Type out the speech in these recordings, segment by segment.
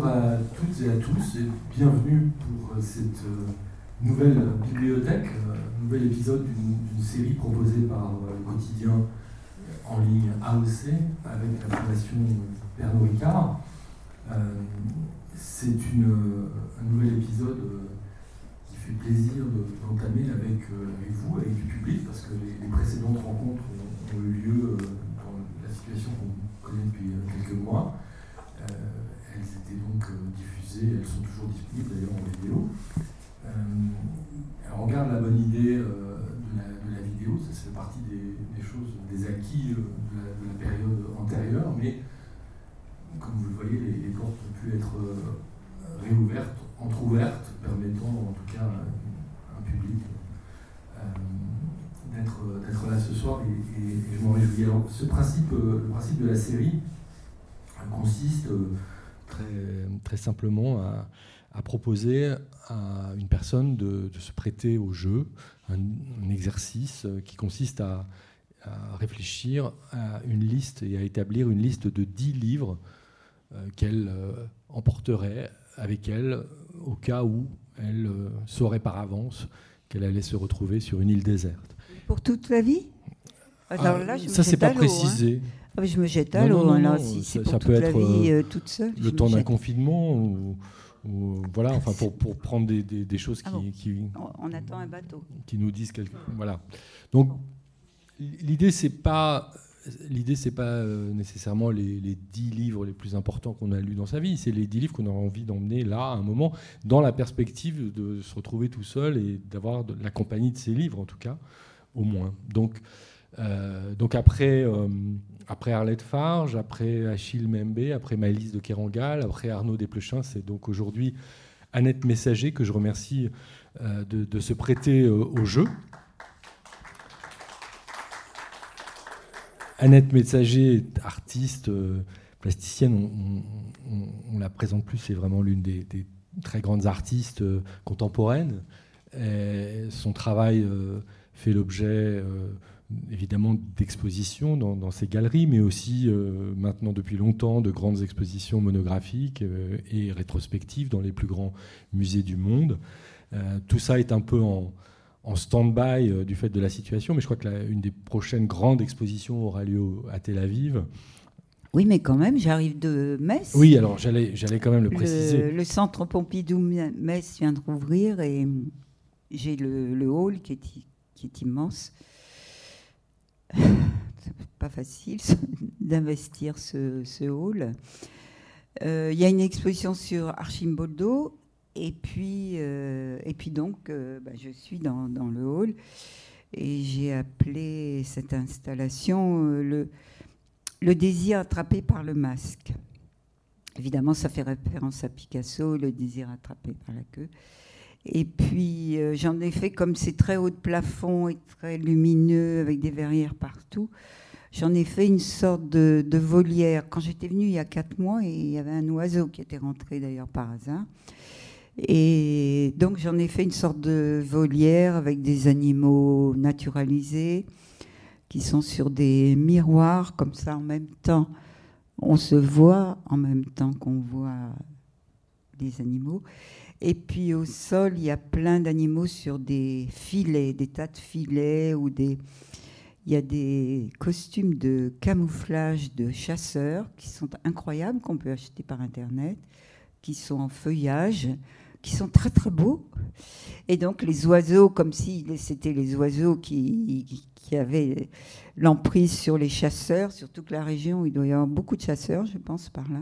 bonjour à toutes et à tous et bienvenue pour cette nouvelle bibliothèque, nouvel épisode d'une série proposée par le quotidien en ligne AOC avec la fondation Pernod Ricard. C'est un nouvel épisode qui fait plaisir d'entamer avec, vous, avec du public, parce que les, précédentes rencontres ont, eu lieu dans la situation qu'on connaît depuis quelques mois. Elles étaient donc diffusées, elles sont toujours disponibles d'ailleurs en vidéo. on regarde la bonne idée de la, vidéo, ça fait partie des, choses, des acquis de la, période antérieure, mais comme vous le voyez, les, portes ont pu être réouvertes, entrouvertes, permettant en tout cas un public d'être là ce soir et, je m'en réjouis. Alors, ce principe, le principe de la série consiste très, très simplement à, à proposer à une personne de, se prêter au jeu, un, exercice qui consiste à, réfléchir à une liste et à établir une liste de 10 livres euh, qu'elle euh, emporterait avec elle au cas où elle euh, saurait par avance qu'elle allait se retrouver sur une île déserte. Pour toute la vie? Alors ah, là, je Ça, c'est pas hein. Ah, je me jette à l'eau, alors si c'est pour toute peut la vie, toute seule. Le temps d'un confinement ou voilà, enfin pour, pour prendre des, des, choses ah qui, On attend un bateau. Qui nous disent quelque Voilà. Donc l'idée, c'est pas. L'idée, c'est pas euh, nécessairement les, les, 10 livres les plus importants qu'on a lus dans sa vie, c'est les 10 livres qu'on a envie d'emmener là, à un moment, dans la perspective de se retrouver tout seul et d'avoir la compagnie de ces livres, en tout cas, au moins. Donc, euh, donc après, euh, après Arlette Farge, après Achille Membe, après Maëlys de Kerangal, après Arnaud Desplechin, c'est donc aujourd'hui Annette Messager que je remercie euh, de, se prêter au jeu. Annette Messager, artiste, plasticienne, on, ne la présente plus, c'est vraiment l'une des, très grandes artistes contemporaines. son travail fait l'objet évidemment d'expositions dans, ces galeries, mais aussi euh, maintenant depuis longtemps de grandes expositions monographiques euh, et rétrospectives dans les plus grands musées du monde. Euh, tout ça est un peu en, stand-by du fait de la situation, mais je crois que une des prochaines grandes expositions aura lieu à Tel Aviv. Oui, mais quand même, j'arrive de Metz. Oui, alors j'allais, j'allais quand même le préciser. Le, centre Pompidou-Metz vient de rouvrir et j'ai le, hall qui est, qui est immense pas facile d'investir ce, hall. Euh, il y a une exposition sur Archimboldo, et puis, euh, et puis donc, euh, bah, je suis dans, le hall, et j'ai appelé cette installation le, le désir attrapé par le masque. Évidemment, ça fait référence à Picasso, le désir attrapé par la queue. Et puis euh, j'en ai fait comme c'est très haut de plafond et très lumineux avec des verrières partout. J'en ai fait une sorte de, volière. Quand j'étais venue il y a quatre mois, et il y avait un oiseau qui était rentré d'ailleurs par hasard. Et donc j'en ai fait une sorte de volière avec des animaux naturalisés qui sont sur des miroirs comme ça en même temps. On se voit en même temps qu'on voit les animaux. Et puis au sol, il y a plein d'animaux sur des filets, des tas de filets ou des. Il y a des costumes de camouflage de chasseurs qui sont incroyables, qu'on peut acheter par Internet, qui sont en feuillage, qui sont très très beaux. Et donc les oiseaux, comme si c'était les oiseaux qui, avaient l'emprise sur les chasseurs, surtout que la région, il doit y avoir beaucoup de chasseurs, je pense, par là.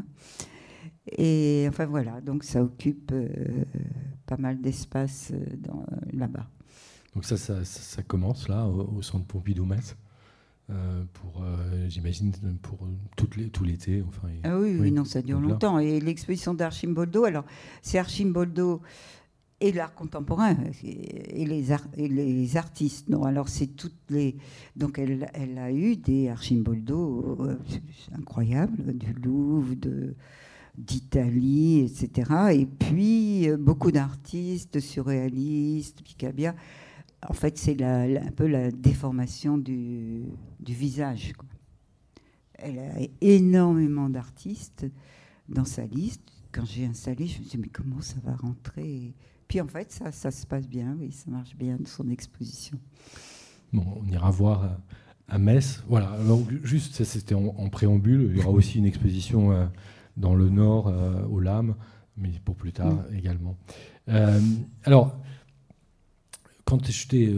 Et enfin voilà, donc ça occupe euh, pas mal d'espace euh, là-bas. Donc ça, ça, commence là, au, centre Pompidou-Metz euh, pour, j'imagine, pour les, tout l'été. Enfin, ah oui, oui, non, ça dure longtemps. Et l'exposition d'Archimboldo, alors c'est Archimboldo et l'art contemporain et les, et les artistes. Non, alors c'est toutes les. Donc elle, elle a eu des Archimboldo incroyables, du Louvre, de d'Italie, etc. Et puis euh, beaucoup d'artistes surréalistes, Picabia. En fait, c'est un peu la déformation du, visage. Elle a énormément d'artistes dans sa liste, quand j'ai installé, je me suis dit, mais comment ça va rentrer? Puis en fait, ça, se passe bien, oui, ça marche bien, son exposition. Bon, on ira voir à, Metz. Voilà, donc juste, ça c'était en, préambule. Il y aura aussi une exposition euh, dans le Nord, euh, au LAM, mais pour plus tard également. Euh, alors, quand je t'ai,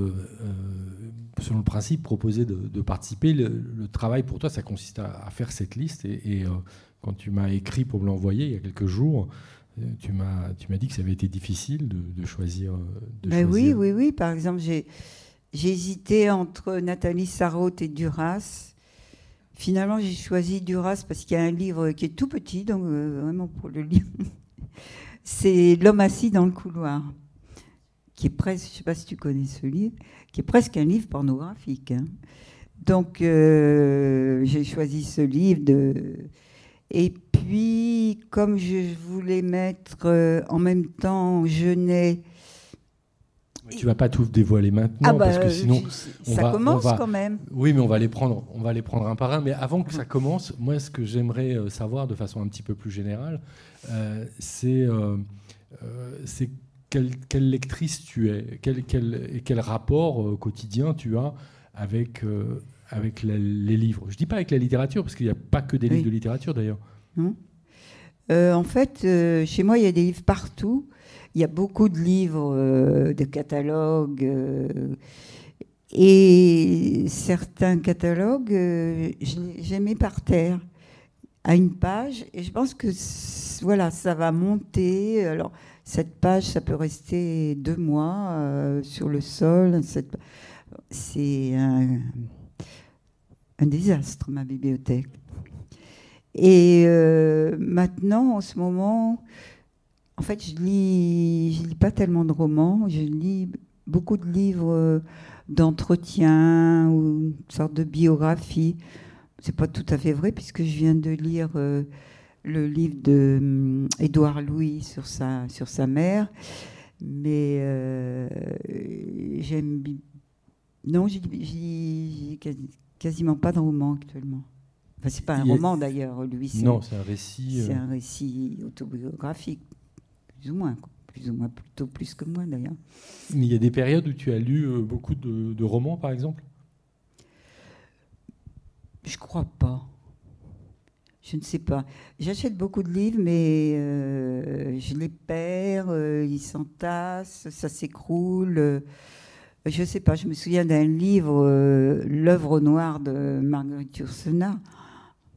selon le principe, proposé de, participer, le, travail pour toi, ça consiste à, faire cette liste et quand tu m'as écrit pour me l'envoyer il y a quelques jours, euh, tu m'as, tu m'as dit que ça avait été difficile de, choisir. De ben Oui, oui, oui. Par exemple, j'ai, j'ai hésité entre Nathalie Sarraute et Duras. Finalement, j'ai choisi Duras parce qu'il y a un livre qui est tout petit, donc euh, vraiment pour le lire. C'est L'homme assis dans le couloir, qui est presque, je ne sais pas si tu connais ce livre, qui est presque un livre pornographique. Hein. Donc, euh, j'ai choisi ce livre et puis, comme je voulais mettre euh, en même temps Genet. Tu vas pas tout dévoiler maintenant ah parce que bah, sinon ça commence quand même. Oui, mais on va les prendre, on va les prendre un par un. Mais avant que ça commence, moi, ce que j'aimerais euh, savoir de façon un petit peu plus générale, euh, c'est c'est quelle, quelle, lectrice tu es, quel, quel, et quel rapport quotidien tu as avec avec les livres. Je ne dis pas avec la littérature, parce qu'il n'y a pas que des livres de littérature d'ailleurs. Euh, en fait, euh, chez moi, il y a des livres partout. Il y a beaucoup de livres, euh, de catalogues. et certains catalogues, j'ai mis par terre à une page. Et je pense que voilà, ça va monter. Alors, cette page, ça peut rester deux mois sur le sol. C'est un désastre, ma bibliothèque. Et euh, maintenant, en ce moment, en fait, je lis, je lis pas tellement de romans, je lis beaucoup de livres d'entretien ou une sorte de biographie. C'est pas tout à fait vrai puisque je viens de lire euh, le livre de hum, Édouard Louis sur sa sur sa mère, mais euh, j'aime non, j'ai quasiment pas de roman actuellement. Enfin, c'est pas un roman d'ailleurs, lui. Non, c'est un récit. C'est euh, un récit autobiographique, plus ou moins, plus ou moins plutôt plus que moi d'ailleurs. Mais il y a des périodes où tu as lu euh, beaucoup de, romans, par exemple? Je crois pas. Je ne sais pas. J'achète beaucoup de livres, mais euh, je les perds, ils s'entassent, ça s'écroule. Je ne sais pas, je me souviens d'un livre, euh, L'œuvre noire de Marguerite Yourcenar.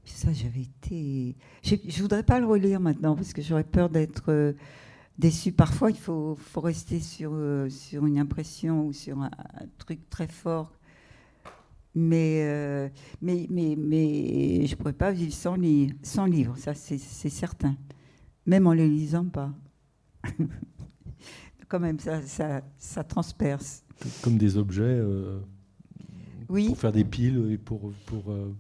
Ça, j'avais été. Je ne voudrais pas le relire maintenant parce que j'aurais peur d'être euh, déçue. Parfois, il faut, faut rester sur, euh, sur une impression ou sur un, truc très fort. Mais, mais, mais, mais je ne pourrais pas vivre sans, li sans livre, ça c'est certain. Même en les lisant pas. Quand même, ça, ça, ça transperce comme des objets euh, pour faire des piles et pour, pour, euh,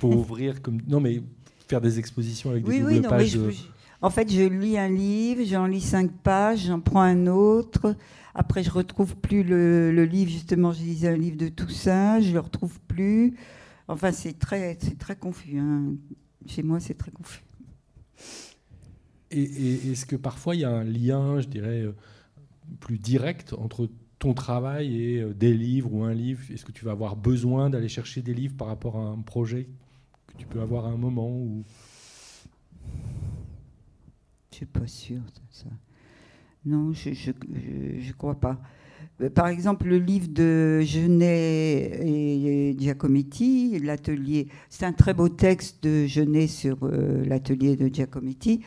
pour ouvrir. Comme, non, mais faire des expositions avec des doubles pages. En fait, je lis un livre, j'en lis cinq pages, j'en prends un autre. Après, je retrouve plus le, livre. Justement, je lisais un livre de Toussaint, je le retrouve plus. Enfin, c'est très, c'est très confus. Hein. Chez moi, c'est très confus. Et, et est-ce que parfois il y a un lien, je dirais, euh, plus direct entre ton travail et euh, des livres ou un livre? Est-ce que tu vas avoir besoin d'aller chercher des livres par rapport à un projet que tu peux avoir à un moment ou... Je suis pas sûre de ça. Non, je ne crois pas. Euh, par exemple, le livre de Genet et Giacometti, l'atelier, c'est un très beau texte de Genet sur euh, l'atelier de Giacometti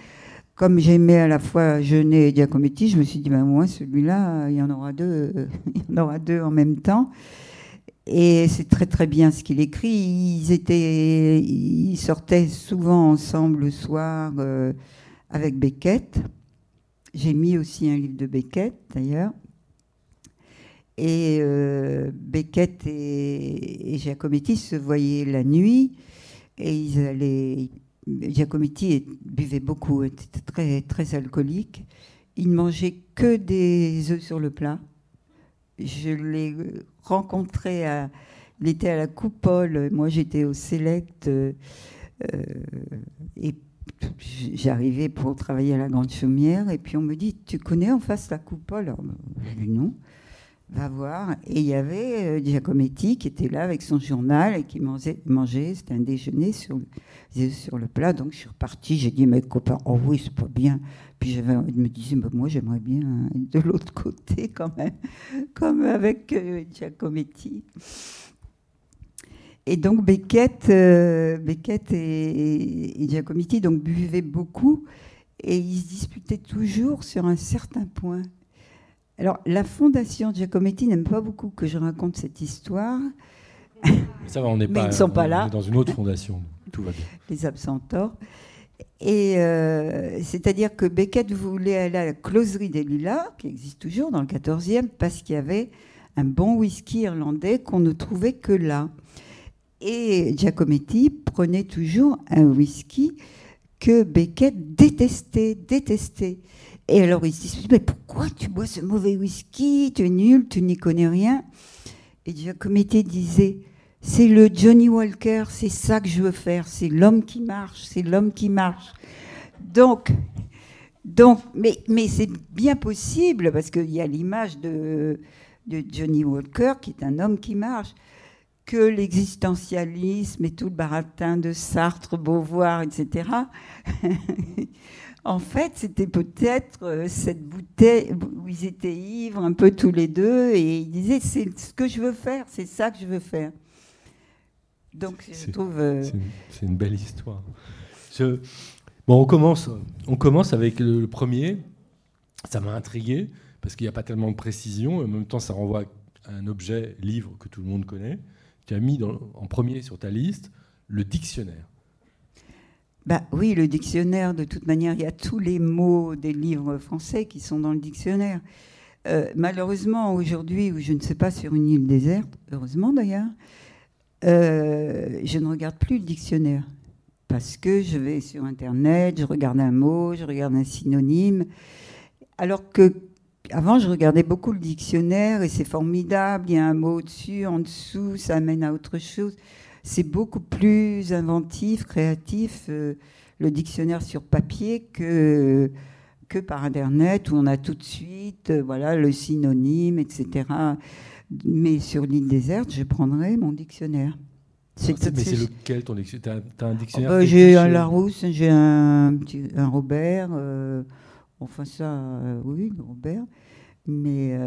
comme j'aimais à la fois Genet et Giacometti, je me suis dit, ben moi, celui-là, il y en aura deux, il y en aura deux en même temps. Et c'est très très bien ce qu'il écrit. Ils étaient, ils sortaient souvent ensemble le soir euh, avec Beckett. J'ai mis aussi un livre de Beckett d'ailleurs. Et euh, Beckett et, et Giacometti se voyaient la nuit et ils allaient Giacometti buvait beaucoup, était très, très alcoolique. Il ne mangeait que des œufs sur le plat. Je l'ai rencontré, il était à la coupole, moi j'étais au Select, euh, et j'arrivais pour travailler à la Grande Chaumière, et puis on me dit Tu connais en face la coupole? Alors, j'ai dit non va voir. Et il y avait euh, Giacometti qui était là avec son journal et qui mangeait, c'était un déjeuner sur, sur le plat. Donc je suis repartie, j'ai dit à mes copains, oh oui, c'est pas bien. Puis je me disais, moi j'aimerais bien être de l'autre côté quand même, comme avec euh, Giacometti. Et donc Beckett, euh, Beckett et, et, Giacometti donc, buvaient beaucoup et ils se disputaient toujours sur un certain point. Alors, la fondation Giacometti n'aime pas beaucoup que je raconte cette histoire. Ça va, on n'est pas, ils ne sont pas là. dans une autre fondation, tout va bien. Les absentors. Et euh, c'est-à-dire que Beckett voulait aller à la closerie des Lilas, qui existe toujours dans le 14e, parce qu'il y avait un bon whisky irlandais qu'on ne trouvait que là. Et Giacometti prenait toujours un whisky que Beckett détestait, détestait. Et alors il se dit, mais pourquoi tu bois ce mauvais whisky? Tu es nul, tu n'y connais rien. Et Giacometti disait, c'est le Johnny Walker, c'est ça que je veux faire, c'est l'homme qui marche, c'est l'homme qui marche. Donc, donc mais, mais c'est bien possible, parce qu'il y a l'image de, de Johnny Walker, qui est un homme qui marche, que l'existentialisme et tout le baratin de Sartre, Beauvoir, etc., En fait, c'était peut-être euh, cette bouteille où ils étaient ivres un peu tous les deux et ils disaient c'est ce que je veux faire, c'est ça que je veux faire. Donc je trouve. Euh, c'est une, belle histoire. bon, on commence, on commence avec le, premier. Ça m'a intrigué parce qu'il n'y a pas tellement de précision. En même temps, ça renvoie à un objet, livre que tout le monde connaît. Tu as mis en premier sur ta liste le dictionnaire. Bah oui, le dictionnaire, de toute manière, il y a tous les mots des livres français qui sont dans le dictionnaire. Euh, malheureusement, aujourd'hui, où je ne sais pas, sur une île déserte, heureusement d'ailleurs, euh, je ne regarde plus le dictionnaire. Parce que je vais sur Internet, je regarde un mot, je regarde un synonyme. Alors que avant, je regardais beaucoup le dictionnaire et c'est formidable, il y a un mot au-dessus, en dessous, ça amène à autre chose c'est beaucoup plus inventif, créatif, euh, le dictionnaire sur papier que, que par Internet, où on a tout de suite euh, voilà, le synonyme, etc. Mais sur l'île déserte, je prendrai mon dictionnaire. C'est, mais c'est lequel ton dictionnaire? Tu as, un dictionnaire oh, J'ai un Larousse, j'ai un, un Robert. Euh, enfin, ça, oui, Robert. Mais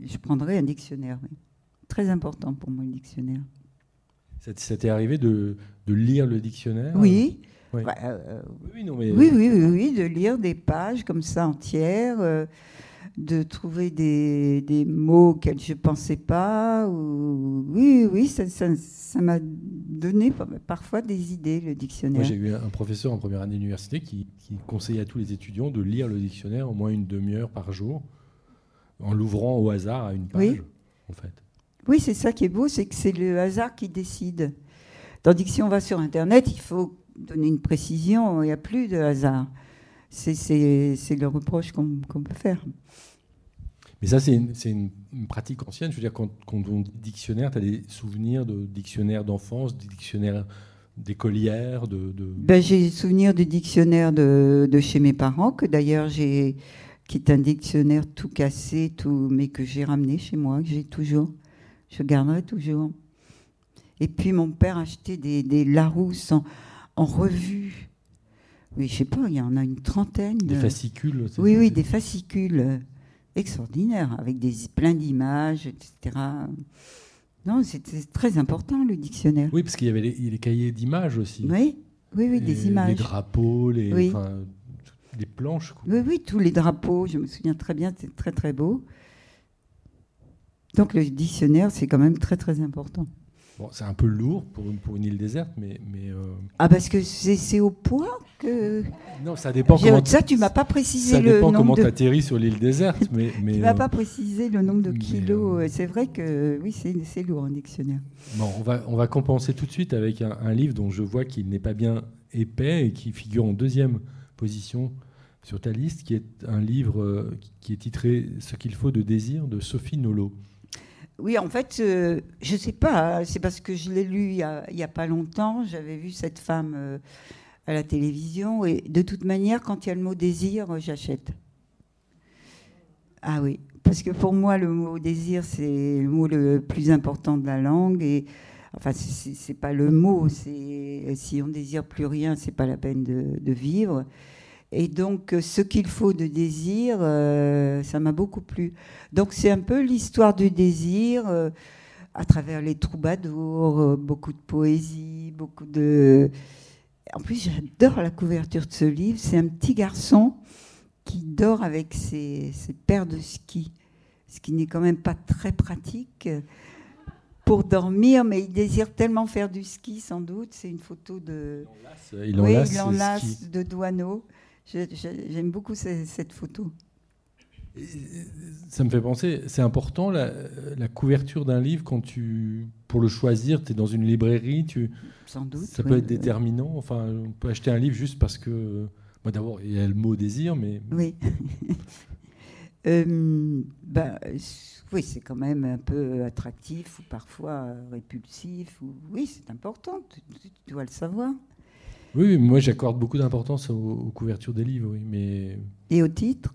je prendrai un dictionnaire. Très important pour moi, le dictionnaire. Ça t'est arrivé de, lire le dictionnaire Oui. Oui. oui, oui, oui, de lire des pages comme ça entières, euh, de trouver des, des, mots auxquels je ne pensais pas. Ou... Oui, oui, ça m'a donné parfois des idées, le dictionnaire. Moi, j'ai eu un professeur en première année d'université qui, qui conseillait à tous les étudiants de lire le dictionnaire au moins une demi-heure par jour, en l'ouvrant au hasard à une page, en fait. Oui, c'est ça qui est beau, c'est que c'est le hasard qui décide. Tandis que si on va sur Internet, il faut donner une précision, il n'y a plus de hasard. C'est le reproche qu'on peut faire. Mais ça, c'est une, pratique ancienne. Je veux dire, quand, quand on dit dictionnaire, tu as des souvenirs de dictionnaires d'enfance, des dictionnaires d'écolières de, Ben, J'ai des souvenirs du dictionnaire de, de, chez mes parents, que d'ailleurs j'ai qui est un dictionnaire tout cassé, tout, mais que j'ai ramené chez moi, que j'ai toujours je garderai toujours. Et puis mon père achetait des, des Larousse en, revue. Oui, je sais pas, il y en a une trentaine. Des fascicules Oui, oui, des fascicules extraordinaires, avec des, plein d'images, etc. Non, c'était très important le dictionnaire. Oui, parce qu'il y avait les, cahiers d'images aussi. Oui, oui, oui, des images. Les drapeaux, les, oui. les planches. Oui, oui, tous les drapeaux, je me souviens très bien, c'était très très beau. Donc le dictionnaire, c'est quand même très très important. Bon, c'est un peu lourd pour une, pour une île déserte, mais... mais euh, Ah, parce que c'est au point que... Non, ça dépend comment... Ça, tu m'as pas précisé le nombre Ça dépend comment tu atterris sur l'île déserte, mais... mais tu m'as euh, pas précisé le nombre de kilos. Euh, c'est vrai que, oui, c'est lourd, un dictionnaire. Bon, on va, on va compenser tout de suite avec un, un livre dont je vois qu'il n'est pas bien épais et qui figure en deuxième position sur ta liste, qui est un livre qui est titré « Ce qu'il faut de désir » de Sophie Nolot. Oui, en fait, euh, je ne sais pas. C'est parce que je l'ai lu il n'y a, pas longtemps. J'avais vu cette femme euh, à la télévision. Et de toute manière, quand il y a le mot désir, j'achète. Ah oui, parce que pour moi, le mot désir, c'est le mot le plus important de la langue. Et enfin, c'est pas le mot. Si on désire plus rien, c'est pas la peine de, vivre. Et donc, ce qu'il faut de désir, euh, ça m'a beaucoup plu. Donc, c'est un peu l'histoire du désir euh, à travers les troubadours, euh, beaucoup de poésie, beaucoup de. En plus, j'adore la couverture de ce livre. C'est un petit garçon qui dort avec ses, paires de ski, ce qui n'est quand même pas très pratique pour dormir, mais il désire tellement faire du ski, sans doute. C'est une photo de. Il enlace, oui, il enlace de Douaneau. J'aime beaucoup cette photo. Ça me fait penser, c'est important la, couverture d'un livre quand tu, pour le choisir, tu es dans une librairie, tu, Sans doute, ça peut être déterminant. Enfin, on peut acheter un livre juste parce que moi, d'abord, il y a le mot désir, mais. Oui. euh, bah, oui, c'est quand même un peu attractif ou parfois répulsif. Ou... Oui, c'est important, tu, dois le savoir. Oui, moi j'accorde beaucoup d'importance aux, couvertures des livres, oui, mais. Et au titre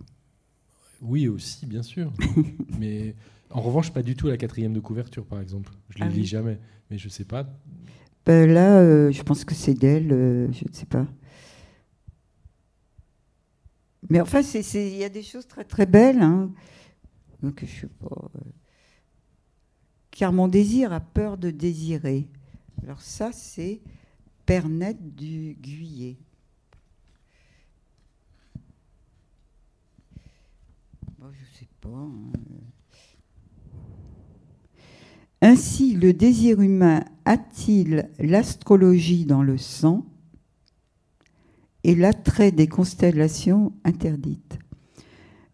Oui, aussi, bien sûr. mais en revanche, pas du tout la quatrième de couverture, par exemple. Je ne les ah lis jamais, mais je ne sais pas. Ben là, euh, je pense que c'est d'elle, euh, je ne sais pas. Mais enfin, il y a des choses très très belles. Hein. Donc, je sais pas. Euh, car mon désir a peur de désirer. Alors ça, c'est Pernette du Guyer. Bon, je sais pas. Hein. Ainsi, le désir humain a-t-il l'astrologie dans le sang et l'attrait des constellations interdites?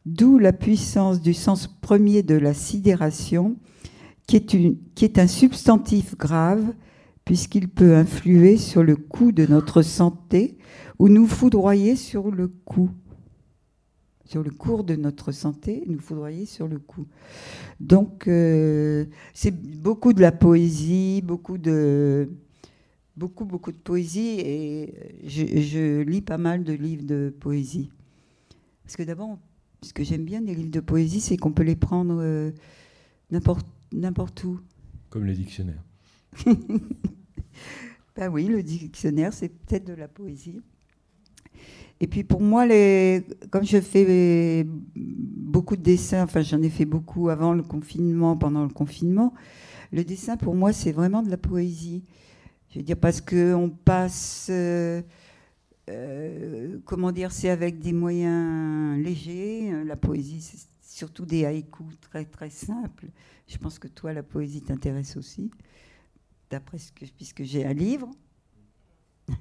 D'où la puissance du sens premier de la sidération, qui est un substantif grave, puisqu'il peut influer sur le coût de notre santé ou nous foudroyer sur le coût. Sur le cours de notre santé, nous foudroyer sur le coup. Donc, euh, c'est beaucoup de la poésie, beaucoup de, beaucoup, beaucoup de poésie et je, lis pas mal de livres de poésie. Parce que d'abord, ce que j'aime bien des livres de poésie, c'est qu'on peut les prendre euh, n'importe où. Comme les dictionnaires. ben oui, le dictionnaire, c'est peut-être de la poésie. Et puis pour moi, les, comme je fais beaucoup de dessins, enfin j'en ai fait beaucoup avant le confinement, pendant le confinement, le dessin pour moi c'est vraiment de la poésie. Je veux dire, parce qu'on passe, euh, euh, comment dire, c'est avec des moyens légers. La poésie, c'est surtout des haïkus très, très simples. Je pense que toi, la poésie t'intéresse aussi, puisque j'ai un livre,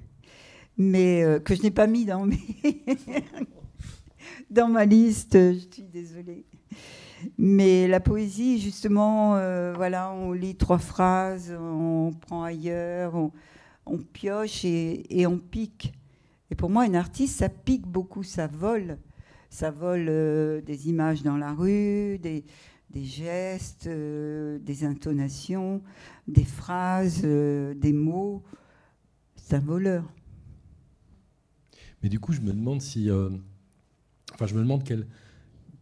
mais euh, que je n'ai pas mis dans, dans ma liste. Je suis désolée. Mais la poésie, justement, euh, voilà, on lit trois phrases, on prend ailleurs, on, pioche et, on pique. Et pour moi, un artiste, ça pique beaucoup, ça vole. Ça vole euh, des images dans la rue, des, gestes, euh, des intonations, des phrases, des mots. C'est un voleur. Mais du coup, je me demande si. enfin, je me demande quelle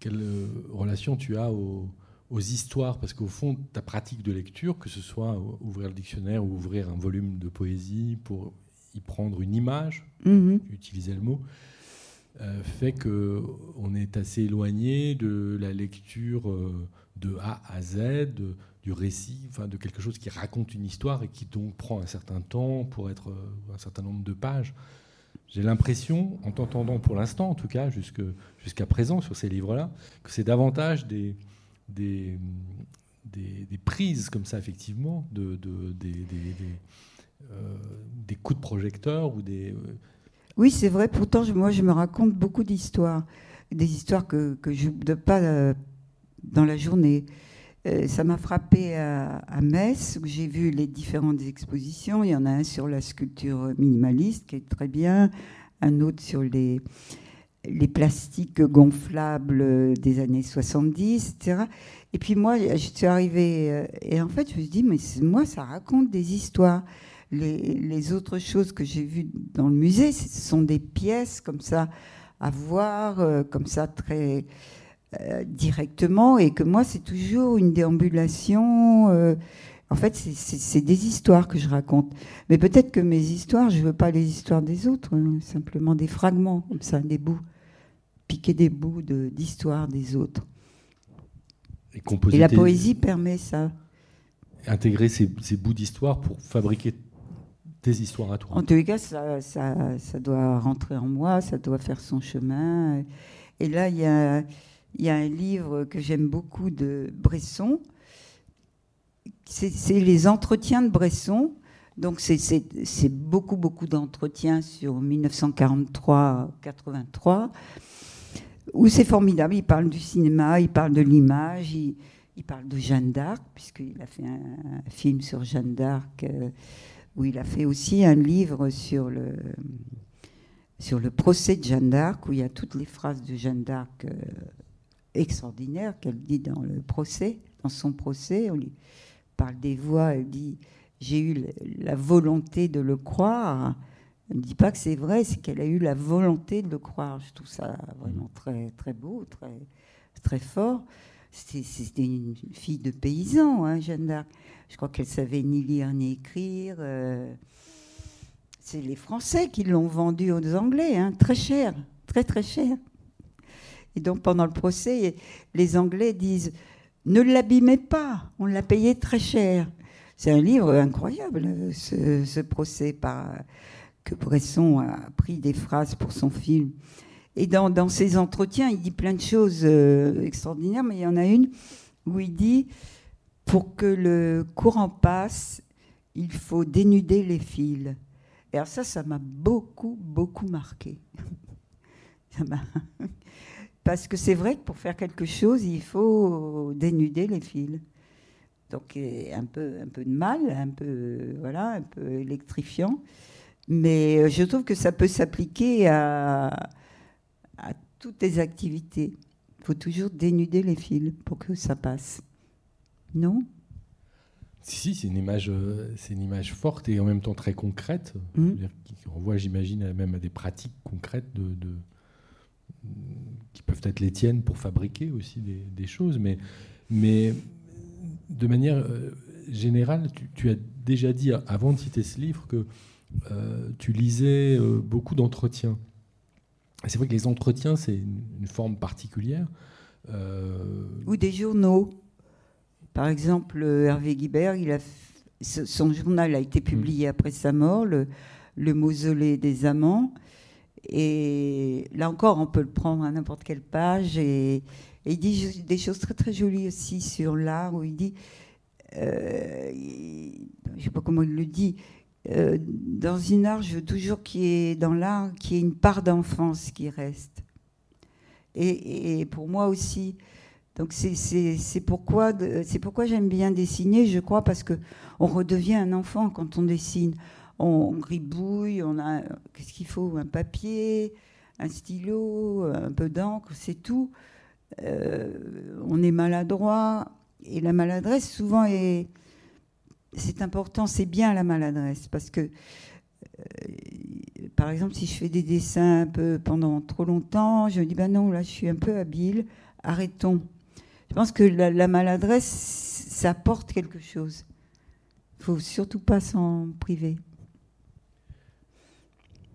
quelle euh, relation tu as aux, histoires Parce qu'au fond, ta pratique de lecture, que ce soit ouvrir le dictionnaire ou ouvrir un volume de poésie pour y prendre une image, mhm. utiliser le mot, euh, fait qu'on est assez éloigné de la lecture euh, de A à Z, du récit, enfin de quelque chose qui raconte une histoire et qui donc prend un certain temps pour être un certain nombre de pages. J'ai l'impression, en t'entendant pour l'instant en tout cas, jusqu'à présent sur ces livres-là, que c'est davantage des, des, des, prises comme ça, effectivement, de, de des, euh, des, coups de projecteur ou des... Oui, c'est vrai. Pourtant, moi, je me raconte beaucoup d'histoires. Des histoires que, que je ne pas euh, dans la journée. Euh, ça m'a frappé à, Metz, où j'ai vu les différentes expositions. Il y en a un sur la sculpture minimaliste, qui est très bien, un autre sur les, les plastiques gonflables des années 70, etc. Et puis moi, je suis arrivée, euh, et en fait, je me suis dit, mais moi, ça raconte des histoires. Les, autres choses que j'ai vues dans le musée, ce sont des pièces comme ça à voir, euh, comme ça très euh, directement, et que moi, c'est toujours une déambulation. Euh, en fait, c'est des histoires que je raconte. Mais peut-être que mes histoires, je ne veux pas les histoires des autres, hein, simplement des fragments, comme ça, des bouts, piquer des bouts d'histoire des autres. Et, la poésie permet ça. Intégrer ces, bouts d'histoire pour fabriquer des histoires à toi. En tous les cas, ça, doit rentrer en moi, ça doit faire son chemin. Et là, il y a, y a un livre que j'aime beaucoup de Bresson. C'est les entretiens de Bresson. Donc, c'est beaucoup, beaucoup d'entretiens sur 1943-83 où c'est formidable. Il parle du cinéma, il parle de l'image, il, parle de Jeanne d'Arc, puisqu'il a fait un, film sur Jeanne d'Arc, euh, où il a fait aussi un livre sur le, sur le procès de Jeanne d'Arc, où il y a toutes les phrases de Jeanne d'Arc euh, extraordinaires qu'elle dit dans le procès, dans son procès. On lui parle des voix, elle dit J'ai eu la volonté de le croire. Elle ne dit pas que c'est vrai, c'est qu'elle a eu la volonté de le croire. Je trouve ça vraiment très, très beau, très, très fort. C'était une fille de paysan, hein, Jeanne d'Arc. Je crois qu'elle savait ni lire ni écrire. Euh. c'est les Français qui l'ont vendue aux Anglais, hein, très cher, très très cher. Et donc pendant le procès, les Anglais disent ne l'abîmez pas, on l'a payé très cher. C'est un livre incroyable, ce, procès par que Bresson a pris des phrases pour son film. Et dans, dans ses entretiens, il dit plein de choses euh, extraordinaires, mais il y en a une où il dit pour que le courant passe, il faut dénuder les fils. Et alors ça, ça m'a beaucoup, beaucoup marqué. Parce que c'est vrai que pour faire quelque chose, il faut dénuder les fils. Donc un peu, un peu de mal, un peu, voilà, un peu électrifiant. Mais euh, je trouve que ça peut s'appliquer à, toutes les activités. Il faut toujours dénuder les fils pour que ça passe. Non? Si, c'est une image, euh, c'est une image forte et en même temps très concrète. Mmh. Qui renvoie, j'imagine, même à des pratiques concrètes de, qui peuvent être les tiennes pour fabriquer aussi des, choses. Mais, mais de manière euh, générale, tu, tu, as déjà dit avant de citer ce livre que euh, tu lisais beaucoup d'entretiens. C'est vrai que les entretiens, c'est une, forme particulière. Euh, Ou des journaux. Par exemple, Hervé Guibert, il a son journal a été publié mm. après sa mort, le, Mausolée des Amants. Et là encore, on peut le prendre à n'importe quelle page. Et, il dit des choses très très jolies aussi sur l'art, où il dit, je ne sais pas comment il le dit, euh, dans une art, je veux toujours qu'il y ait dans l'art qu'il y une part d'enfance qui reste. Et, pour moi aussi. Donc c'est pourquoi, pourquoi j'aime bien dessiner, je crois, parce que on redevient un enfant quand on dessine. On, gribouille, on a qu'est-ce qu'il faut? Un papier, un stylo, un peu d'encre, c'est tout. Euh, on est maladroit et la maladresse souvent est c'est important, c'est bien la maladresse, parce que, euh, par exemple, si je fais des dessins un peu pendant trop longtemps, je me dis, ben non, là, je suis un peu habile, arrêtons. Je pense que la, maladresse, ça apporte quelque chose. Il faut surtout pas s'en priver.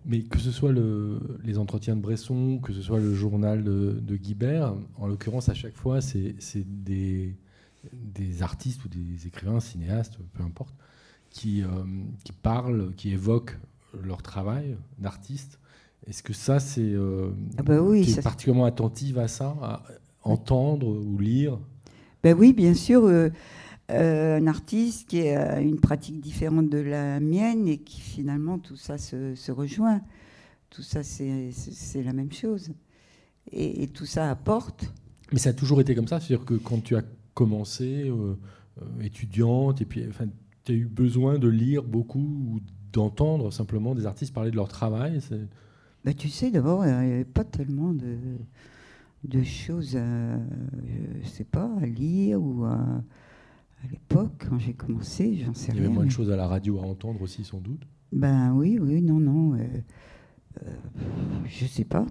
Mais que ce soit les entretiens de Bresson, que ce soit le journal de, de Guibert, en l'occurrence, à chaque fois, c'est des, des artistes ou des écrivains, cinéastes, peu importe, qui, euh, qui parlent, qui évoquent leur travail d'artiste. Est-ce que ça, c'est euh, ah bah oui, particulièrement attentive à ça, à entendre ou lire? Ben Oui, bien sûr. Euh, un artiste qui a une pratique différente de la mienne et qui finalement tout ça se, se rejoint. Tout ça, c'est la même chose. Et, et, tout ça apporte. Mais ça a toujours été comme ça? C'est-à-dire que quand tu as commencé euh, euh, étudiante, et puis enfin, tu as eu besoin de lire beaucoup ou d'entendre simplement des artistes parler de leur travail bah, Tu sais, d'abord, il n'y avait pas tellement de, de choses à, je sais pas, à lire ou à, à l'époque, quand j'ai commencé, j'en sais rien. Il y avait moins de choses à la radio à entendre aussi, sans doute Ben oui, oui, non, non. Euh, euh, je sais pas.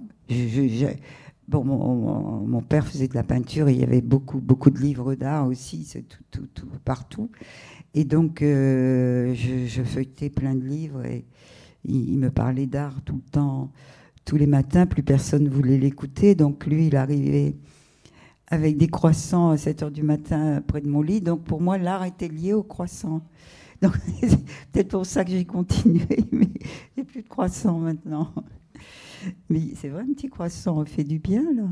Mon, père faisait de la peinture et il y avait beaucoup, beaucoup de livres d'art aussi, c'est tout, tout, partout. Et donc, euh, je, feuilletais plein de livres et il, me parlait d'art tout le temps, tous les matins. Plus personne voulait l'écouter. Donc, lui, il arrivait avec des croissants à 7 heures du matin près de mon lit. Donc, pour moi, l'art était lié aux croissants. Donc, c'est peut-être pour ça que j'ai continué, mais j'ai plus de croissants maintenant. Mais c'est vrai, un petit croissant fait du bien, là.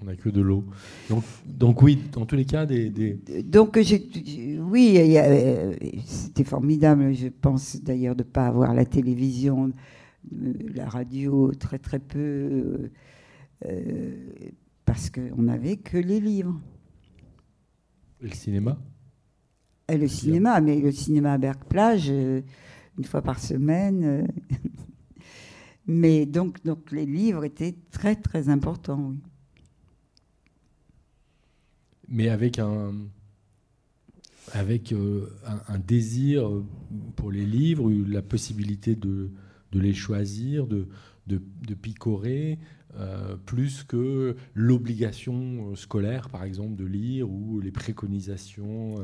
on n'a que de l'eau. Donc, donc, oui, dans tous les cas, des... Donc oui, c'était formidable. Je pense d'ailleurs de ne pas avoir la télévision, la radio très très peu, euh, parce qu'on n'avait que les livres. Et le cinéma? Et le cinéma, mais le cinéma à Berck-Plage, euh, une fois par semaine. Euh, mais donc, donc les livres étaient très très importants, mais avec un, avec euh, un, désir pour les livres, la possibilité de, de les choisir, de, de, picorer, euh, plus que l'obligation scolaire, par exemple, de lire, ou les préconisations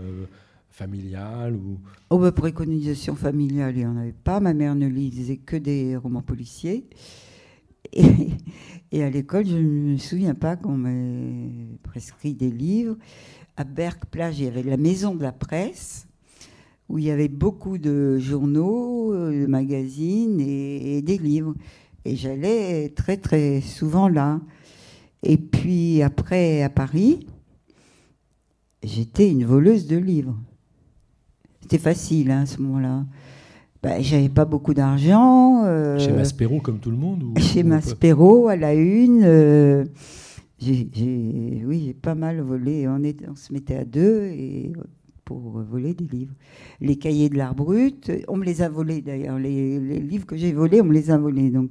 familiales. Ou... Oh, bah, préconisations familiales, il n'y en avait pas. Ma mère ne lisait que des romans policiers. Et, à l'école, je ne me souviens pas qu'on m'ait prescrit des livres. À Berck-Plage, il y avait la maison de la presse, où il y avait beaucoup de journaux, de magazines et, des livres. Et j'allais très très souvent là. Et puis après, à Paris, j'étais une voleuse de livres. C'était facile hein, à ce moment-là. Ben, j'avais pas beaucoup d'argent. Euh, chez Maspero, comme tout le monde Chez Maspero, à la une. Euh, j'ai, oui, j'ai pas mal volé. On, est, on se mettait à deux et, pour voler des livres. Les cahiers de l'art brut, on me les a volés d'ailleurs. Les, les livres que j'ai volés, on me les a volés. Donc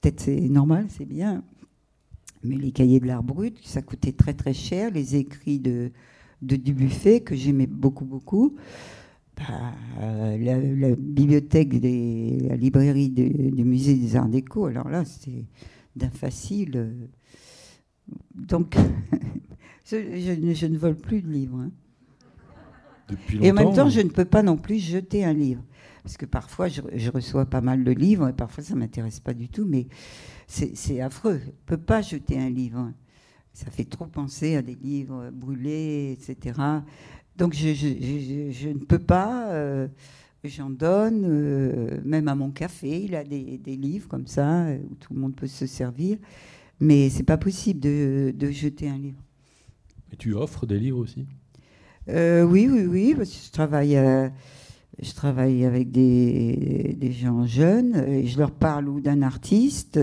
peut-être c'est normal, c'est bien. Mais les cahiers de l'art brut, ça coûtait très très cher. Les écrits de, de Dubuffet, que j'aimais beaucoup beaucoup. Bah, la, bibliothèque, des, la librairie du musée des Arts Déco, alors là, c'est d'un facile. Donc, je, ne vole plus de livres. Hein. et en même temps, je ne peux pas non plus jeter un livre. Parce que parfois, je, reçois pas mal de livres, et parfois, ça ne m'intéresse pas du tout, mais c'est affreux. Je ne peux pas jeter un livre. Hein. Ça fait trop penser à des livres brûlés, etc. Donc je, ne peux pas, euh, j'en donne, euh, même à mon café, il a des, livres comme ça, euh, où tout le monde peut se servir, mais c'est pas possible de, jeter un livre. Et tu offres des livres aussi? Oui, oui, oui, parce que je travaille, je travaille avec des, des, gens jeunes, et je leur parle ou d'un artiste.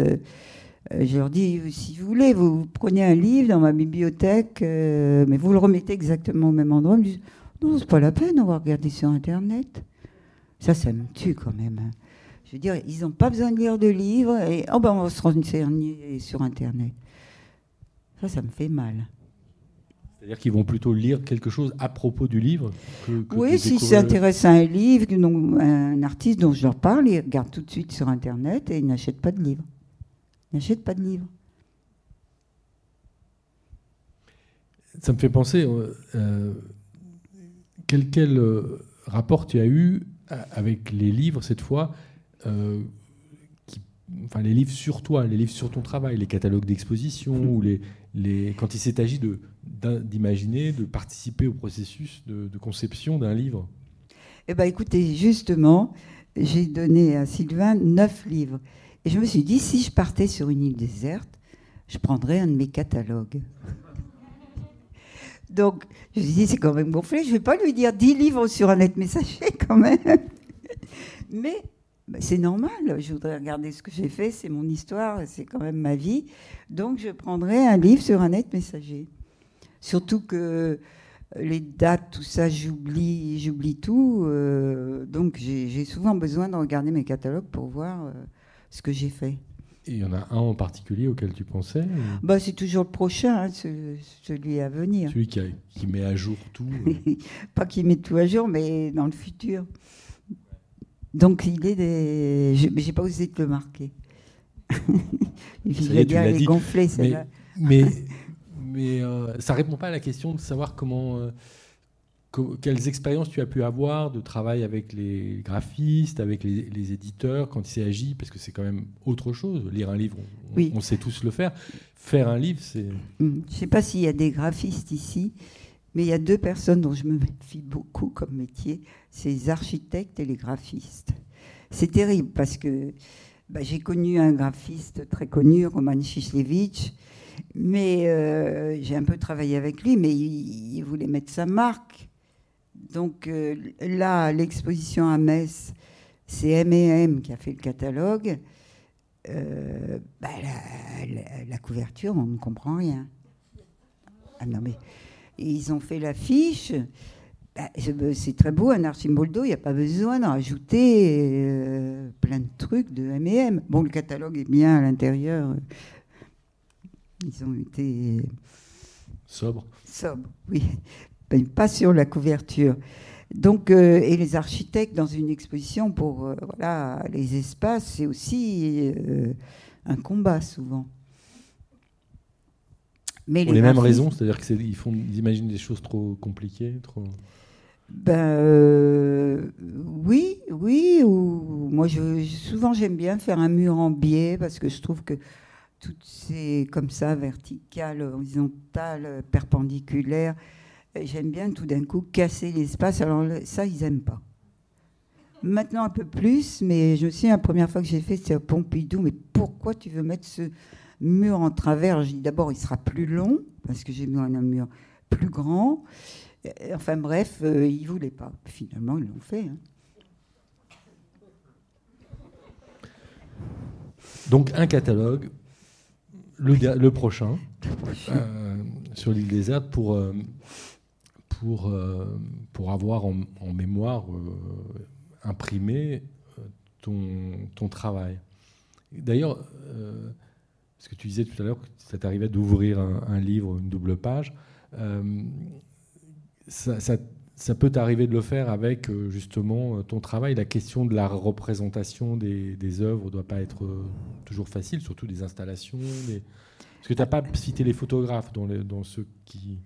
Je leur dis, si vous voulez, vous prenez un livre dans ma bibliothèque, euh, mais vous le remettez exactement au même endroit. Ils me disent, non, c'est pas la peine, on va regarder sur Internet. Ça, ça me tue quand même. Hein. Je veux dire, ils n'ont pas besoin de lire de livres et oh ben, on va se renseigner sur Internet. Ça, ça me fait mal. C'est-à-dire qu'ils vont plutôt lire quelque chose à propos du livre Oui, s'ils s'intéressent à un livre, un artiste dont je leur parle, ils regardent tout de suite sur Internet et ils n'achètent pas de livre n'achète pas de livres. Ça me fait penser, euh, euh, quel, quel euh, rapport tu as eu avec les livres cette fois enfin les livres sur toi, les livres sur ton travail, les catalogues d'exposition, ou les, les, quand il s'est agi d'imaginer, de, participer au processus de, conception d'un livre? Eh bien écoutez, justement, j'ai donné à Sylvain neuf livres. Et je me suis dit, si je partais sur une île déserte, je prendrais un de mes catalogues. Donc, je me suis dit, c'est quand même gonflé, je ne vais pas lui dire 10 livres sur un net messager quand même. Mais bah, c'est normal, je voudrais regarder ce que j'ai fait, c'est mon histoire, c'est quand même ma vie. Donc, je prendrais un livre sur un net messager. Surtout que les dates, tout ça, j'oublie, j'oublie tout. Euh, donc, j'ai souvent besoin de regarder mes catalogues pour voir. Euh, ce que j'ai fait. Et il y en a un en particulier auquel tu pensais bah, C'est toujours le prochain, hein, celui à venir. Celui qui, qui met à jour tout euh. Pas qui met tout à jour, mais dans le futur. Donc il est des. J'ai pas osé te le marquer. il va bien les gonfler, celle-là. Mais, mais, euh, ça répond pas à la question de savoir comment. Euh, quelles expériences tu as pu avoir de travail avec les graphistes, avec les, éditeurs quand il s'agit, parce que c'est quand même autre chose. Lire un livre, on, sait tous le faire. Faire un livre, c'est. Hmm. Je ne sais pas s'il y a des graphistes ici, mais il y a deux personnes dont je me méfie beaucoup comme métier c'est les architectes et les graphistes. C'est terrible parce que bah, j'ai connu un graphiste très connu, Roman Chislevich, mais euh, j'ai un peu travaillé avec lui, mais il voulait mettre sa marque. Donc euh, là, l'exposition à Metz, c'est M&M qui a fait le catalogue. Euh, bah, la, couverture, on ne comprend rien. Ah non, mais ils ont fait l'affiche. Bah, c'est très beau, un Archimboldo, il n'y a pas besoin d'en rajouter euh, plein de trucs de M&M. Bon, le catalogue est bien à l'intérieur. Ils ont été... Sobres. Sobres, oui pas sur la couverture. Donc, euh, et les architectes dans une exposition pour euh, voilà, les espaces, c'est aussi euh, un combat souvent. Mais pour les, mêmes raisons, c'est-à-dire qu'ils font, ils imaginent des choses trop compliquées, trop. Ben oui, oui. Ou moi, je, souvent j'aime bien faire un mur en biais parce que je trouve que toutes ces comme ça verticales, horizontales, perpendiculaires, J'aime bien tout d'un coup casser l'espace. Alors ça, ils n'aiment pas. Maintenant un peu plus, mais je me souviens la première fois que j'ai fait, c'était à Pompidou. Mais pourquoi tu veux mettre ce mur en travers Je dis d'abord, il sera plus long, parce que j'ai besoin d'un mur plus grand. Enfin bref, euh, ils ne voulaient pas. Finalement, ils l'ont fait. Hein. Donc un catalogue, le, prochain, euh, sur l'île déserte pour... Euh, pour, euh, pour avoir en, mémoire euh, imprimé euh, ton, ton travail. D'ailleurs, ce que tu disais tout à l'heure, ça t'arrivait d'ouvrir un, livre, une double page. ça, peut t'arriver de le faire avec justement ton travail. La question de la représentation des, œuvres ne doit pas être toujours facile, surtout des installations. Des... Parce que tu n'as pas cité les photographes dans ceux qui,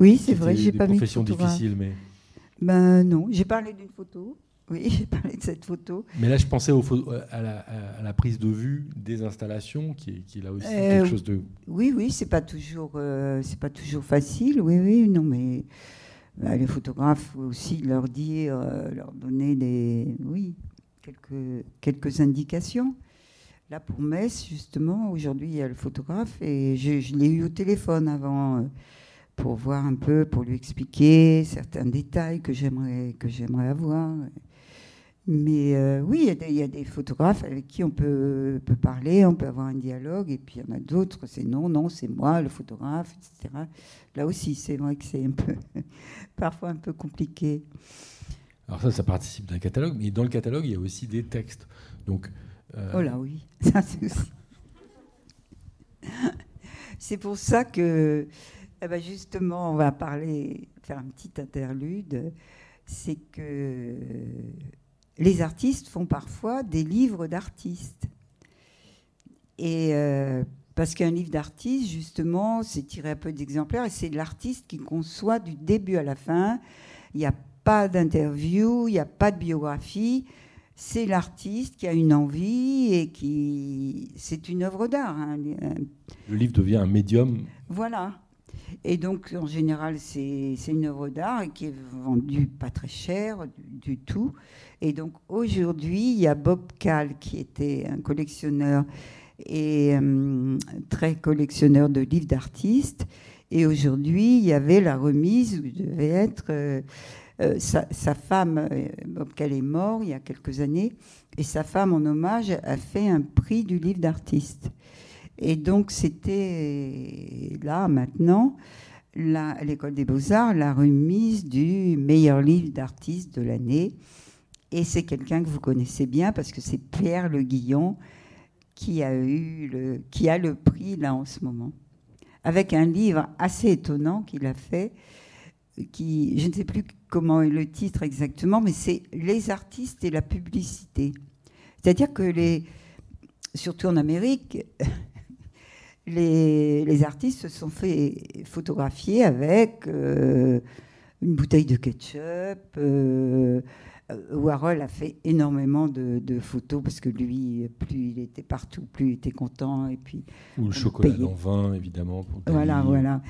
oui, c'est vrai, j'ai pas mis de difficile, mais. Ben non, j'ai parlé d'une photo. Oui, j'ai parlé de cette photo. Mais là, je pensais au, à, la, à, la, prise de vue des installations, qui est, qui là aussi euh, quelque chose de. Oui, oui, c'est pas toujours, euh, c'est pas toujours facile. Oui, oui, non, mais bah, les photographes aussi leur dire, euh, leur donner des, oui, quelques quelques indications. Là, pour Metz, justement, aujourd'hui, il y a le photographe et je, je l'ai eu au téléphone avant pour voir un peu, pour lui expliquer certains détails que j'aimerais que j'aimerais avoir. Mais euh, oui, il y, a des photographes avec qui on peut, peut, parler, on peut avoir un dialogue, et puis il y en a d'autres, c'est non, non, c'est moi, le photographe, etc. Là aussi, c'est vrai que c'est un peu, parfois un peu compliqué. Alors ça, ça participe d'un catalogue, mais dans le catalogue, il y a aussi des textes. Donc, euh, Oh là oui, ça c'est aussi. c'est pour ça que eh ben, justement, on va parler, faire un petit interlude. C'est que les artistes font parfois des livres d'artistes. Et euh, parce qu'un livre d'artiste, justement, c'est tiré un peu d'exemplaires et c'est l'artiste qui conçoit du début à la fin. Il n'y a pas d'interview, il n'y a pas de biographie. C'est l'artiste qui a une envie et qui. C'est une œuvre d'art. Hein. Le livre devient un médium. Voilà. Et donc, en général, c'est une œuvre d'art qui est vendue pas très cher du, tout. Et donc, aujourd'hui, il y a Bob Kahl, qui était un collectionneur et euh, très collectionneur de livres d'artistes. Et aujourd'hui, il y avait la remise où devait être. Euh, euh, sa, sa, femme, Bob Kahl est mort il y a quelques années, et sa femme, en hommage, a fait un prix du livre d'artiste. Et donc, c'était là, maintenant, à l'École des Beaux-Arts, la remise du meilleur livre d'artiste de l'année. Et c'est quelqu'un que vous connaissez bien parce que c'est Pierre Le Guillon qui a eu le, qui a le prix là en ce moment, avec un livre assez étonnant qu'il a fait, qui, je ne sais plus comment est le titre exactement, mais c'est Les artistes et la publicité. C'est-à-dire que les, surtout en Amérique, les, artistes se sont fait photographier avec euh, une bouteille de ketchup. Euh, Warhol a fait énormément de, photos parce que lui, plus il était partout, plus il était content. Et puis, Ou le chocolat dans vin, évidemment. Pour voilà, voilà.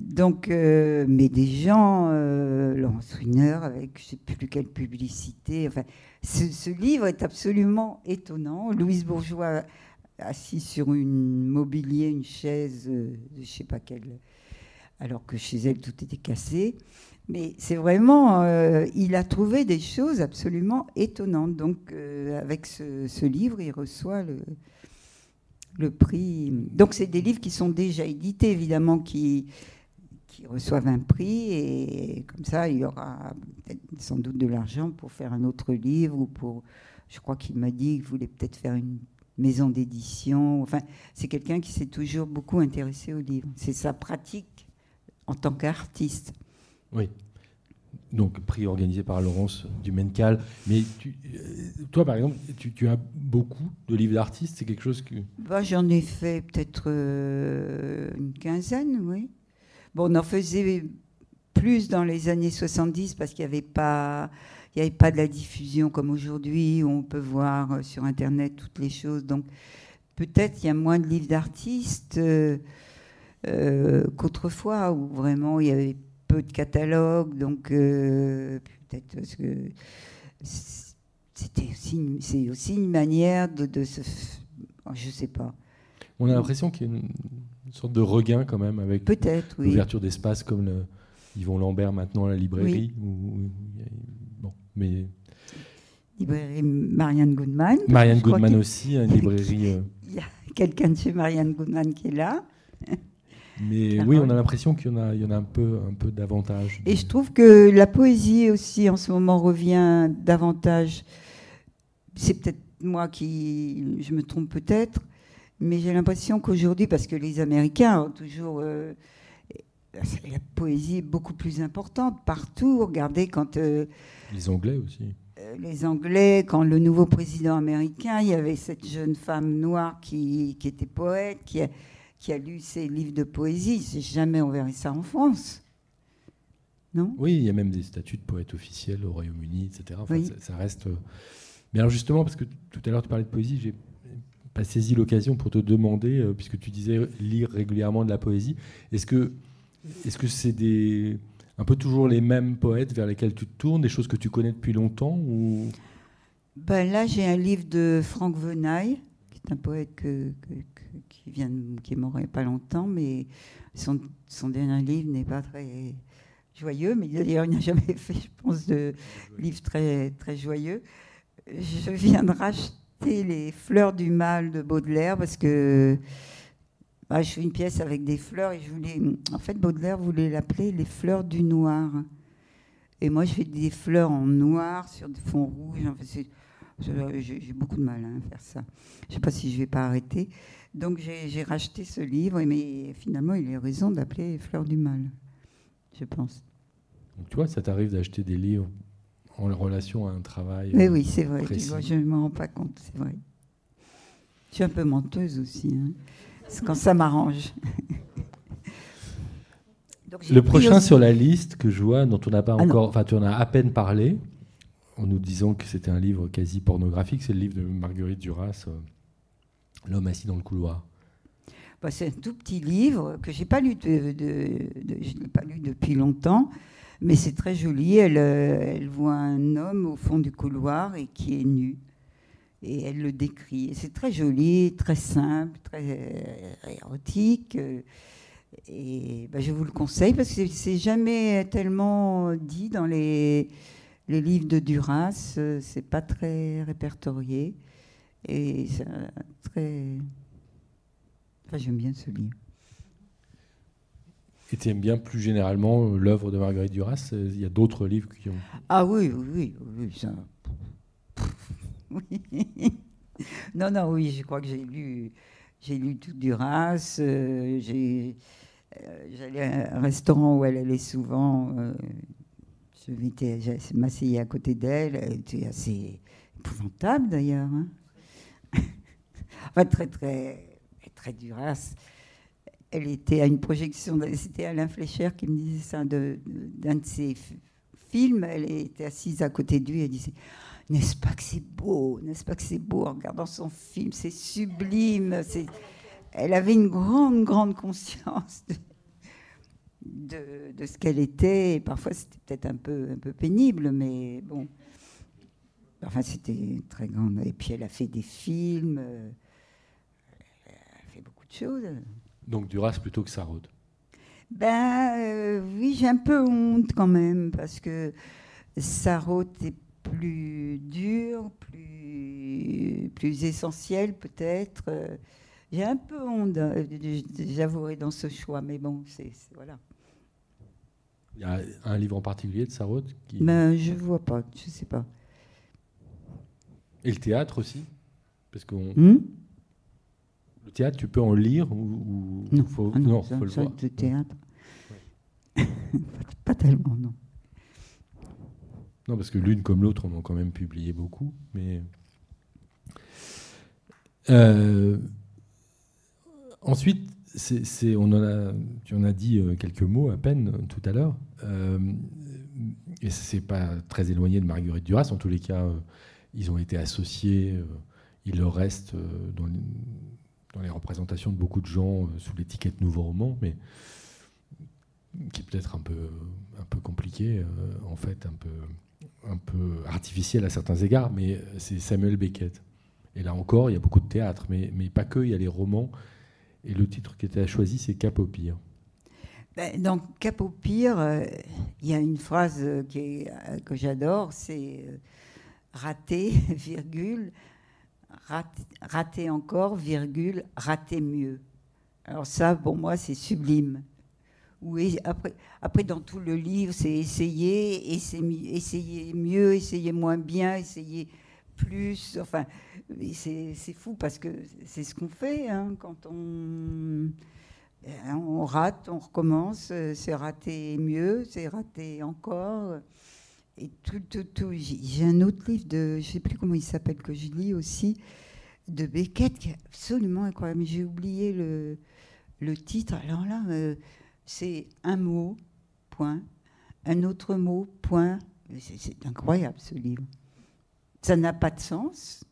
Donc, euh, mais des gens, Laurence Wiener, avec je ne sais plus quelle publicité. Enfin, ce, ce, livre est absolument étonnant. Louise Bourgeois assis sur une mobilier, une chaise, euh, je ne sais pas quelle, alors que chez elle tout était cassé. Mais c'est vraiment, euh, il a trouvé des choses absolument étonnantes. Donc euh, avec ce, livre, il reçoit le, le prix. Donc c'est des livres qui sont déjà édités, évidemment, qui, qui reçoivent un prix et comme ça, il y aura sans doute de l'argent pour faire un autre livre ou pour. Je crois qu'il m'a dit qu'il voulait peut-être faire une maison d'édition. Enfin, c'est quelqu'un qui s'est toujours beaucoup intéressé au livre. C'est sa pratique en tant qu'artiste. Oui. Donc, prix organisé par Laurence Dumencal. Mais euh, toi, par exemple, tu, as beaucoup de livres d'artistes. C'est quelque chose que. Bah, J'en ai fait peut-être euh, une quinzaine, oui. Bon, on en faisait plus dans les années 70 parce qu'il n'y avait pas il n'y avait pas de la diffusion comme aujourd'hui, où on peut voir euh, sur Internet toutes les choses. Donc peut-être il y a moins de livres d'artistes euh, euh, qu'autrefois, où vraiment il y avait peu de catalogues. Donc peut-être parce que c'était aussi, c'est aussi une manière de, de se... Oh, je ne sais pas. On a l'impression qu'il y a une, sorte de regain quand même avec l'ouverture d'espaces comme le, Yvon Lambert maintenant à la librairie. Mais... Librairie Marianne Goodman. Marianne Goodman aussi, une librairie. Euh. Il y a quelqu'un de chez Marianne Goodman qui est là. Mais oui, on a l'impression qu'il y en a, il y en a un peu, un peu davantage. Et je trouve que la poésie aussi, en ce moment, revient davantage. C'est peut-être moi qui, je me trompe peut-être, mais j'ai l'impression qu'aujourd'hui, parce que les Américains ont toujours euh, la poésie est beaucoup plus importante partout. Regardez quand euh, les Anglais aussi. Euh, les Anglais, quand le nouveau président américain, il y avait cette jeune femme noire qui, qui était poète, qui a, qui a lu ses livres de poésie. Jamais on verrait ça en France. Non? Oui, il y a même des statuts de poète officiels au Royaume-Uni, etc. ça, reste. Euh, mais alors justement, parce que tout à l'heure tu parlais de poésie, j'ai pas saisi l'occasion pour te demander, euh, puisque tu disais lire régulièrement de la poésie, est-ce que est-ce que c'est des un peu toujours les mêmes poètes vers lesquels tu te tournes, des choses que tu connais depuis longtemps ou... ben Là, j'ai un livre de Franck Venaille, qui est un poète que, qui, vient, qui est mort il n'y a pas longtemps, mais son, son dernier livre n'est pas très joyeux, mais d'ailleurs, il n'a jamais fait, je pense, de livre très, très joyeux. Je viens de racheter Les Fleurs du Mal de Baudelaire parce que bah, je fais une pièce avec des fleurs et je voulais. En fait, Baudelaire voulait l'appeler les fleurs du noir. Et moi, je fais des fleurs en noir sur des fonds rouges. j'ai beaucoup de mal hein, à faire ça. Je ne sais pas si je vais pas arrêter. Donc, j'ai racheté ce livre, mais finalement, il a raison d'appeler Fleurs du mal, je pense. Donc, tu vois, ça t'arrive d'acheter des livres en relation à un travail. Mais oui, c'est vrai. je ne m'en rends pas compte, c'est vrai. Je suis un peu menteuse aussi. Hein. C'est quand ça m'arrange. le prochain sur la liste que je vois, dont on n'a pas ah encore, enfin tu en as à peine parlé, en nous disant que c'était un livre quasi pornographique, c'est le livre de Marguerite Duras, euh, L'homme assis dans le couloir. Bah, c'est un tout petit livre que j'ai pas lu, de, je l'ai pas lu depuis longtemps, mais c'est très joli. Elle, euh, elle voit un homme au fond du couloir et qui est nu et elle le décrit. C'est très joli, très simple, très euh, érotique. Et ben, je vous le conseille parce que c'est jamais tellement dit dans les, les livres de Duras. C'est pas très répertorié. Et c'est très. Enfin, j'aime bien ce livre. Et tu aimes bien plus généralement l'œuvre de Marguerite Duras? Il y a d'autres livres qui ont. Ah oui, oui, oui. oui ça... Oui. non, non, oui, je crois que j'ai lu, j'ai lu tout Duras. Euh, euh, j'allais à un restaurant où elle allait souvent. Euh, je m'asseyais à côté d'elle. Elle était assez épouvantable d'ailleurs. Hein. enfin, très, très, très Duras. Elle était à une projection, c'était Alain Flécher qui me disait ça, d'un de ses film. Elle était assise à côté de lui et disait n'est-ce pas que c'est beau? N'est-ce pas que c'est beau en regardant son film? C'est sublime. C'est... Elle avait une grande, grande conscience de, de, ce qu'elle était. Et parfois, c'était peut-être un peu, un peu pénible, mais bon. Enfin, c'était très grande. Et puis, elle a fait des films. Euh, elle a fait beaucoup de choses. Donc, Duras plutôt que Sarraute Ben euh, oui, j'ai un peu honte quand même, parce que Sarraute est plus dur, plus, plus essentiel peut-être. J'ai un peu honte, j'avouerai, dans ce choix, mais bon, c'est voilà. Il y a un livre en particulier de Sarraute qui... ben, Je ne vois pas, je ne sais pas. Et le théâtre aussi Parce qu'on... Hmm? Le théâtre, tu peux en lire ou, Non, faut, ah non, faut le voir. Le théâtre, pas tellement, non. Non, parce que l'une comme l'autre, on a quand même publié beaucoup. Mais euh, ensuite, c'est, on en a, tu en as dit euh, quelques mots à peine tout à l'heure. Euh, et c'est pas très éloigné de Marguerite Duras. En tous les cas, ils ont été associés. il leur reste dans, dans, les représentations de beaucoup de gens sous l'étiquette Nouveau Roman, mais qui est peut-être un peu, un peu compliqué, en fait, un peu un peu artificiel à certains égards, mais c'est Samuel Beckett. Et là encore, il y a beaucoup de théâtre, mais, mais pas que, il y a les romans. Et le titre qui était choisi, c'est Cap au pire. Ben, dans Cap au pire, euh, il y a une phrase euh, que j'adore, c'est euh, rater, virgule, rater encore, virgule, rater mieux. Alors ça, pour moi, c'est sublime après, après, dans tout le livre, c'est essayer, essayer, essayer mieux, essayer moins bien, essayer plus. Enfin, c'est fou parce que c'est ce qu'on fait hein, quand on, hein, on rate, on recommence. C'est raté mieux, c'est raté encore. Et tout, tout, tout. J'ai un autre livre de, je sais plus comment il s'appelle, que je lis aussi, de Beckett, qui est absolument incroyable. J'ai oublié le, le titre. Alors là. Euh, c'est un mot, point, un autre mot, point. C'est incroyable ce livre. Ça n'a pas de sens,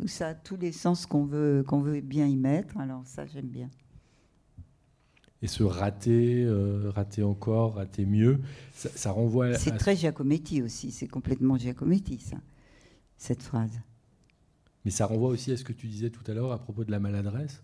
ou ça a tous les sens qu'on veut, qu'on veut bien y mettre. Alors ça, j'aime bien. Et ce rater, euh, rater encore, rater mieux, ça, renvoie. C'est très Giacometti aussi. C'est complètement Giacometti ça, cette phrase. Mais ça renvoie aussi à ce que tu disais tout à l'heure à propos de la maladresse.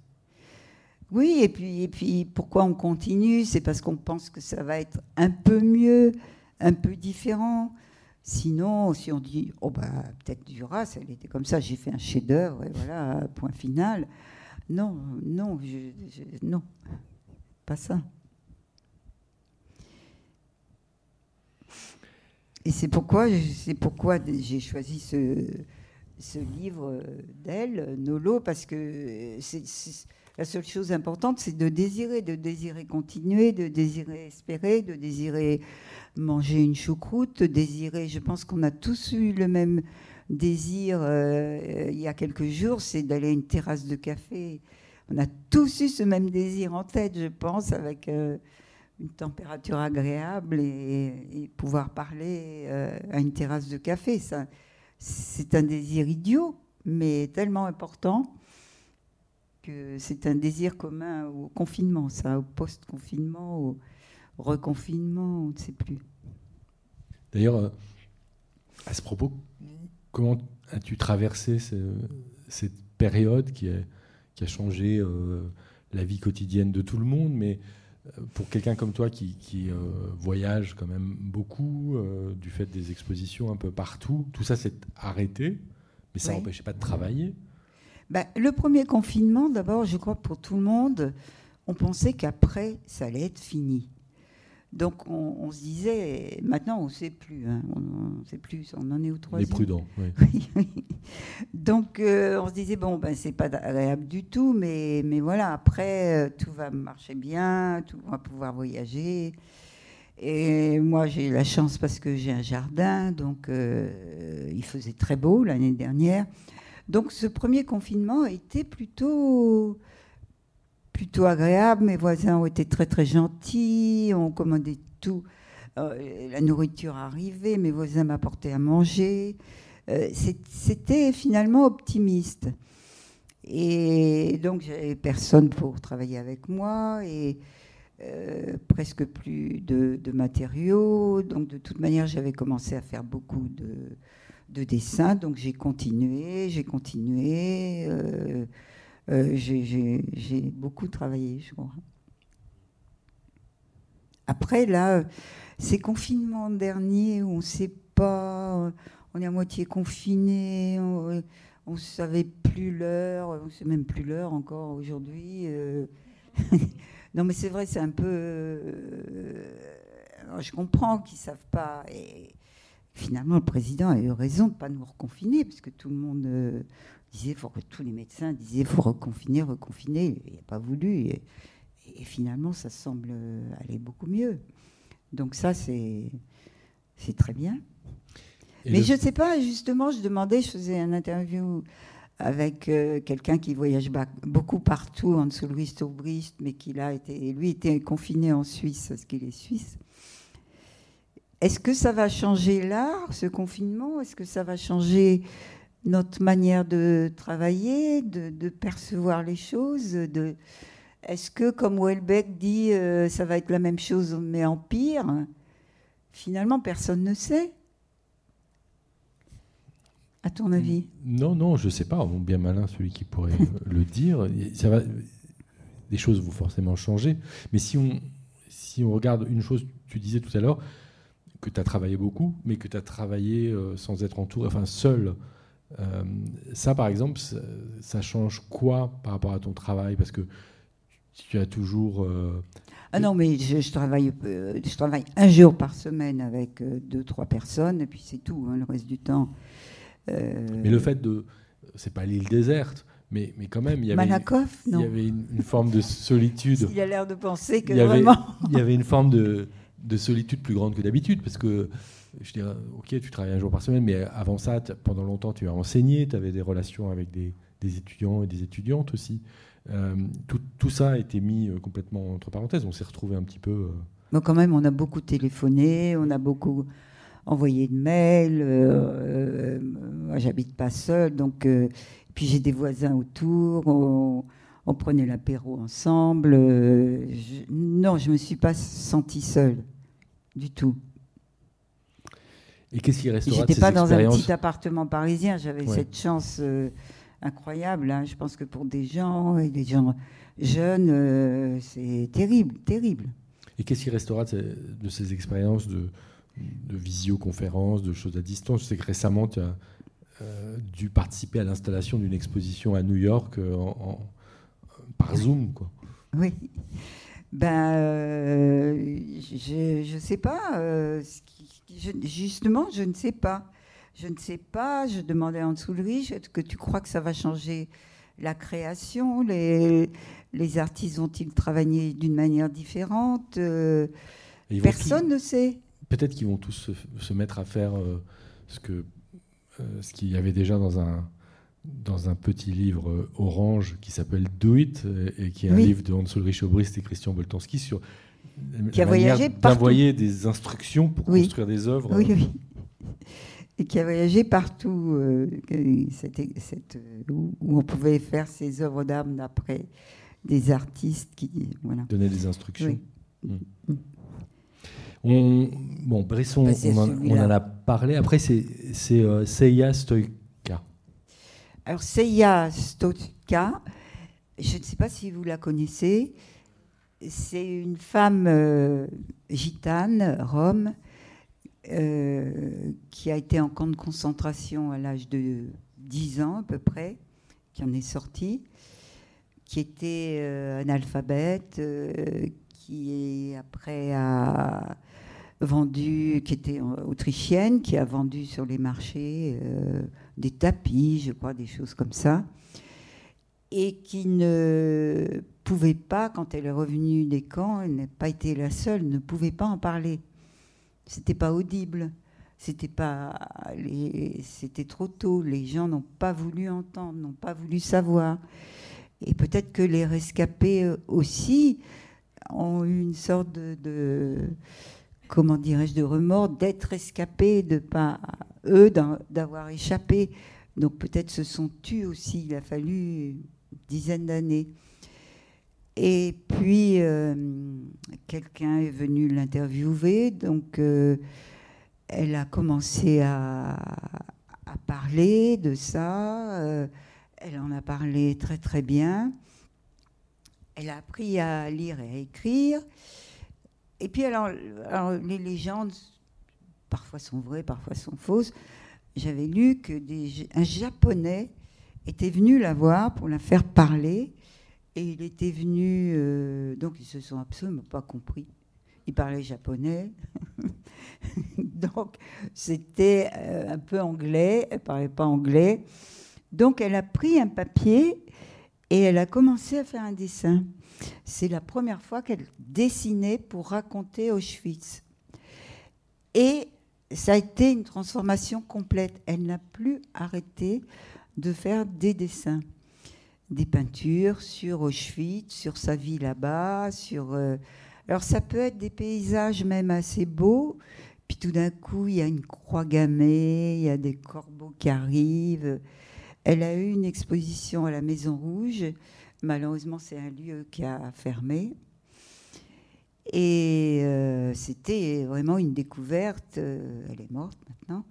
Oui, et puis, et puis pourquoi on continue? C'est parce qu'on pense que ça va être un peu mieux, un peu différent. Sinon, si on dit, oh bah peut-être Duras, elle était comme ça, j'ai fait un chef-d'œuvre, et voilà, point final. Non, non, non, pas ça. Et c'est pourquoi, c'est pourquoi j'ai choisi ce, ce livre d'elle, Nolo, parce que c'est la seule chose importante, c'est de désirer, de désirer continuer, de désirer espérer, de désirer manger une choucroute, de désirer. Je pense qu'on a tous eu le même désir euh, il y a quelques jours, c'est d'aller à une terrasse de café. On a tous eu ce même désir en tête, je pense, avec euh, une température agréable et, pouvoir parler euh, à une terrasse de café. C'est un désir idiot, mais tellement important c'est un désir commun au confinement, ça, au post-confinement, au reconfinement, on ne sait plus. D'ailleurs, euh, à ce propos, comment as-tu traversé cette période qui a, qui a changé euh, la vie quotidienne de tout le monde, mais euh, pour quelqu'un comme toi qui, voyage quand même beaucoup, du fait des expositions un peu partout, tout ça s'est arrêté, mais ça n'empêchait pas de travailler. Ben, le premier confinement, d'abord, je crois pour tout le monde, on pensait qu'après, ça allait être fini. Donc on, se disait, maintenant on ne sait plus, hein, on ne sait plus, on en est au troisième. Les prudents, oui. Donc euh, on se disait, bon, ben, c'est pas agréable du tout, mais, mais voilà, après, euh, tout va marcher bien, tout, on va pouvoir voyager. Et moi, j'ai eu la chance parce que j'ai un jardin, donc euh, il faisait très beau l'année dernière. Donc ce premier confinement était plutôt plutôt agréable. Mes voisins ont été très très gentils, ont commandé tout. Euh, la nourriture arrivait, mes voisins m'apportaient à manger. Euh, c'était finalement optimiste. Et donc j'avais personne pour travailler avec moi et euh, presque plus de, matériaux. Donc de toute manière, j'avais commencé à faire beaucoup de, de dessins. Donc j'ai continué, j'ai continué. Euh, j'ai beaucoup travaillé, je crois. Après, là, ces confinements derniers où on ne sait pas, on est à moitié confiné, on ne savait plus l'heure, on ne sait même plus l'heure encore aujourd'hui. Euh. non, mais c'est vrai, c'est un peu. Euh, je comprends qu'ils ne savent pas. Finalement, le président a eu raison de ne pas nous reconfiner, parce que tout le monde disait, faut que tous les médecins disaient, faut reconfiner, reconfiner. Il n'a pas voulu. Et, finalement, ça semble aller beaucoup mieux. Donc ça, c'est très bien. Mais je ne sais pas, justement, je demandais, je faisais un interview avec euh, quelqu'un qui voyage beaucoup partout, en dessous Tourbrist, mais qui a été, lui était confiné en Suisse, parce qu'il est suisse. Est-ce que ça va changer là, ce confinement? Est-ce que ça va changer notre manière de travailler, de, percevoir les choses. De... Est-ce que, comme Welbeck dit, euh, ça va être la même chose mais en pire? Finalement, personne ne sait. À ton avis? Non, non, je ne sais pas. Bien malin celui qui pourrait le dire. Ça va, les choses vont forcément changer. Mais si on, si on regarde une chose, tu disais tout à l'heure que tu as travaillé beaucoup, mais que tu as travaillé euh, sans être entouré, enfin seul euh, ça, par exemple, ça, change quoi par rapport à ton travail? Parce que tu as toujours. Euh, ah non, mais je, travaille, je travaille un jour par semaine avec deux, trois personnes, et puis c'est tout, hein, le reste du temps. Mais le fait de. C'est pas l'île déserte, mais, mais quand même, il y avait, non. Il y avait une, forme de solitude. Il a l'air de penser que il y vraiment. il y avait une forme de, de solitude plus grande que d'habitude, parce que je dirais, ok, tu travailles un jour par semaine, mais avant ça, pendant longtemps, tu as enseigné, tu avais des relations avec des, étudiants et des étudiantes aussi. Euh, tout, ça a été mis euh, complètement entre parenthèses. On s'est retrouvé un petit peu. Euh... quand même, on a beaucoup téléphoné, on a beaucoup envoyé de mails. Euh, moi, j'habite pas seule, donc puis j'ai des voisins autour. Prenait l'apéro ensemble. non, je me suis pas sentie seule du tout. Et qu'est-ce qui restera J'étais pas dans un petit appartement parisien. J'avais cette chance euh, incroyable. Hein. Je pense que pour des gens et des gens jeunes, euh, c'est terrible, terrible. Et qu'est-ce qui restera de ces, expériences de, de visioconférences, de choses à distance? Je sais que récemment, tu as euh, dû participer à l'installation d'une exposition à New York en, par Zoom. Quoi. Oui. Ben, je ne sais pas. ce justement, je ne sais pas. Je ne sais pas. Je demandais à dessous est-ce que tu crois que ça va changer la création? Les, les artistes vont-ils travailler d'une manière différente? Euh, Personne ne sait. Peut-être qu'ils vont tous se, mettre à faire euh, euh, ce qu'il y avait déjà dans un dans un petit livre orange qui s'appelle Do It et qui est un livre de Hans Ulrich Obrist et Christian Boltanski sur qui a voyagé d'envoyer des instructions pour construire des œuvres. Oui, oui. Et qui a voyagé partout, euh, cette, euh, où, on pouvait faire ses œuvres d'art d'après des artistes qui voilà. donnaient des instructions. Hmm. Hmm. On, bon, Bresson, bah, on, en, a parlé. Après, c'est euh, Seiya Stoika. Alors, Seiya Stoika, je ne sais pas si vous la connaissez c'est une femme euh, gitane, rome, euh, qui a été en camp de concentration à l'âge de 10 ans à peu près, qui en est sortie, qui était euh, analphabète, qui après a, vendu, qui était autrichienne, qui a vendu sur les marchés des tapis, je crois, des choses comme ça, et qui ne pouvait pas, quand elle est revenue des camps, elle n'a pas été la seule, ne pouvait pas en parler. C'était pas audible. C'était pas, c'était trop tôt. Les gens n'ont pas voulu entendre, n'ont pas voulu savoir. Et peut-être que les rescapés aussi ont eu une sorte de, comment dirais-je, de remords d'être rescapés, de pas eux d'avoir échappé. Donc peut-être se sont tus aussi. Il a fallu une dizaine d'années. Et puis euh, quelqu'un est venu l'interviewer, donc. Euh, elle a commencé à, parler de ça. Euh, elle en a parlé très très bien. Elle a appris à lire et à écrire. Et puis alors, les légendes, parfois sont vraies, parfois sont fausses. J'avais lu que un japonais était venu la voir pour la faire parler. Et il était venu, euh, donc ils se sont absolument pas compris il parlait japonais. Donc, c'était euh, un peu anglais. Elle parlait pas anglais. Donc, elle a pris un papier et elle a commencé à faire un dessin. C'est la première fois qu'elle dessinait pour raconter Auschwitz. Et ça a été une transformation complète. Elle n'a plus arrêté de faire des dessins, des peintures sur Auschwitz, sur sa vie là-bas, sur euh, alors ça peut être des paysages même assez beaux, puis tout d'un coup il y a une croix gammée, il y a des corbeaux qui arrivent. Elle a eu une exposition à la Maison Rouge. Malheureusement, c'est un lieu qui a fermé. Et euh, c'était vraiment une découverte. Euh, elle est morte maintenant,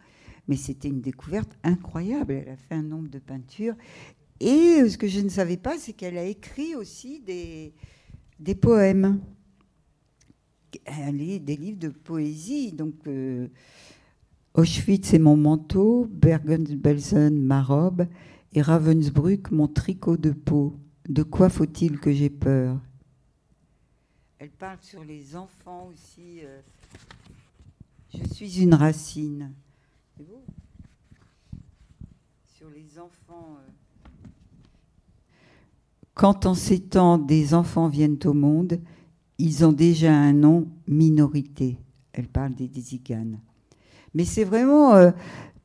mais c'était une découverte incroyable. Elle a fait un nombre de peintures. Et ce que je ne savais pas, c'est qu'elle a écrit aussi des, des poèmes des livres de poésie. Donc, euh, Auschwitz est mon manteau, Bergen-Belsen ma robe, et Ravensbrück mon tricot de peau. De quoi faut-il que j'ai peur? Elle parle sur les enfants aussi. Euh, je suis une racine. Sur les enfants. Euh. Quand en ces temps des enfants viennent au monde, ils ont déjà un nom, minorité. Elle parle des Désiganes. Mais c'est vraiment euh,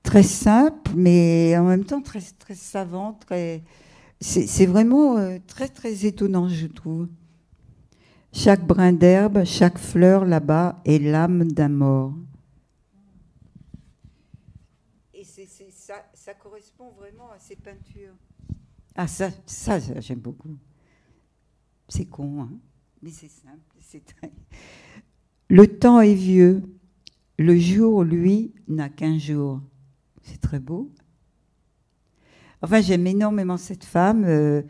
très simple, mais en même temps très, très savant. C'est vraiment très, très étonnant, je trouve. Chaque brin d'herbe, chaque fleur là-bas est l'âme d'un mort. Et ça, ça, correspond vraiment à ces peintures. Ah, ça, ça, ça j'aime beaucoup. C'est con, hein mais c'est simple. Le temps est vieux. Le jour, lui, n'a qu'un jour. C'est très beau. Enfin, j'aime énormément cette femme, euh,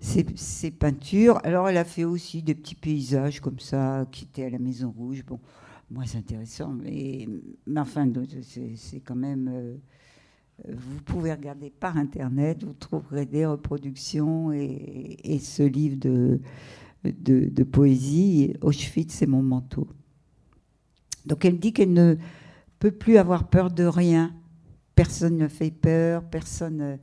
ses, peintures. Alors, elle a fait aussi des petits paysages comme ça, qui étaient à la Maison Rouge. Bon, moi, c'est intéressant, mais, enfin, c'est quand même. Euh, vous pouvez regarder par Internet, vous trouverez des reproductions et, et ce livre de, de, poésie, Auschwitz, c'est mon manteau. Donc elle dit qu'elle ne peut plus avoir peur de rien. Personne ne fait peur, personne.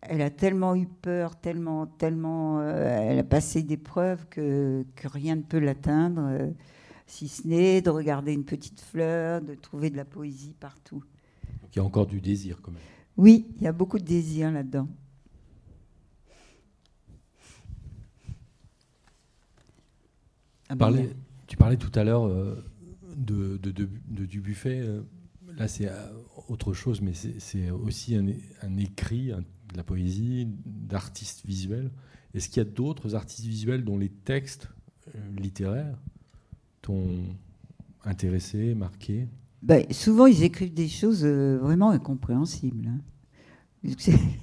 Elle a tellement eu peur, tellement, tellement. Euh, elle a passé des preuves que, que rien ne peut l'atteindre, euh, si ce n'est de regarder une petite fleur, de trouver de la poésie partout. Donc il y a encore du désir quand même. Oui, il y a beaucoup de désir là-dedans. Ah bah tu parlais tout à l'heure euh, de, du buffet. Là, c'est autre chose, mais c'est aussi un, écrit, de la poésie, d'artistes visuels. Est-ce qu'il y a d'autres artistes visuels dont les textes littéraires t'ont intéressé, marqué? Ben, Souvent, ils écrivent des choses vraiment incompréhensibles. Hein.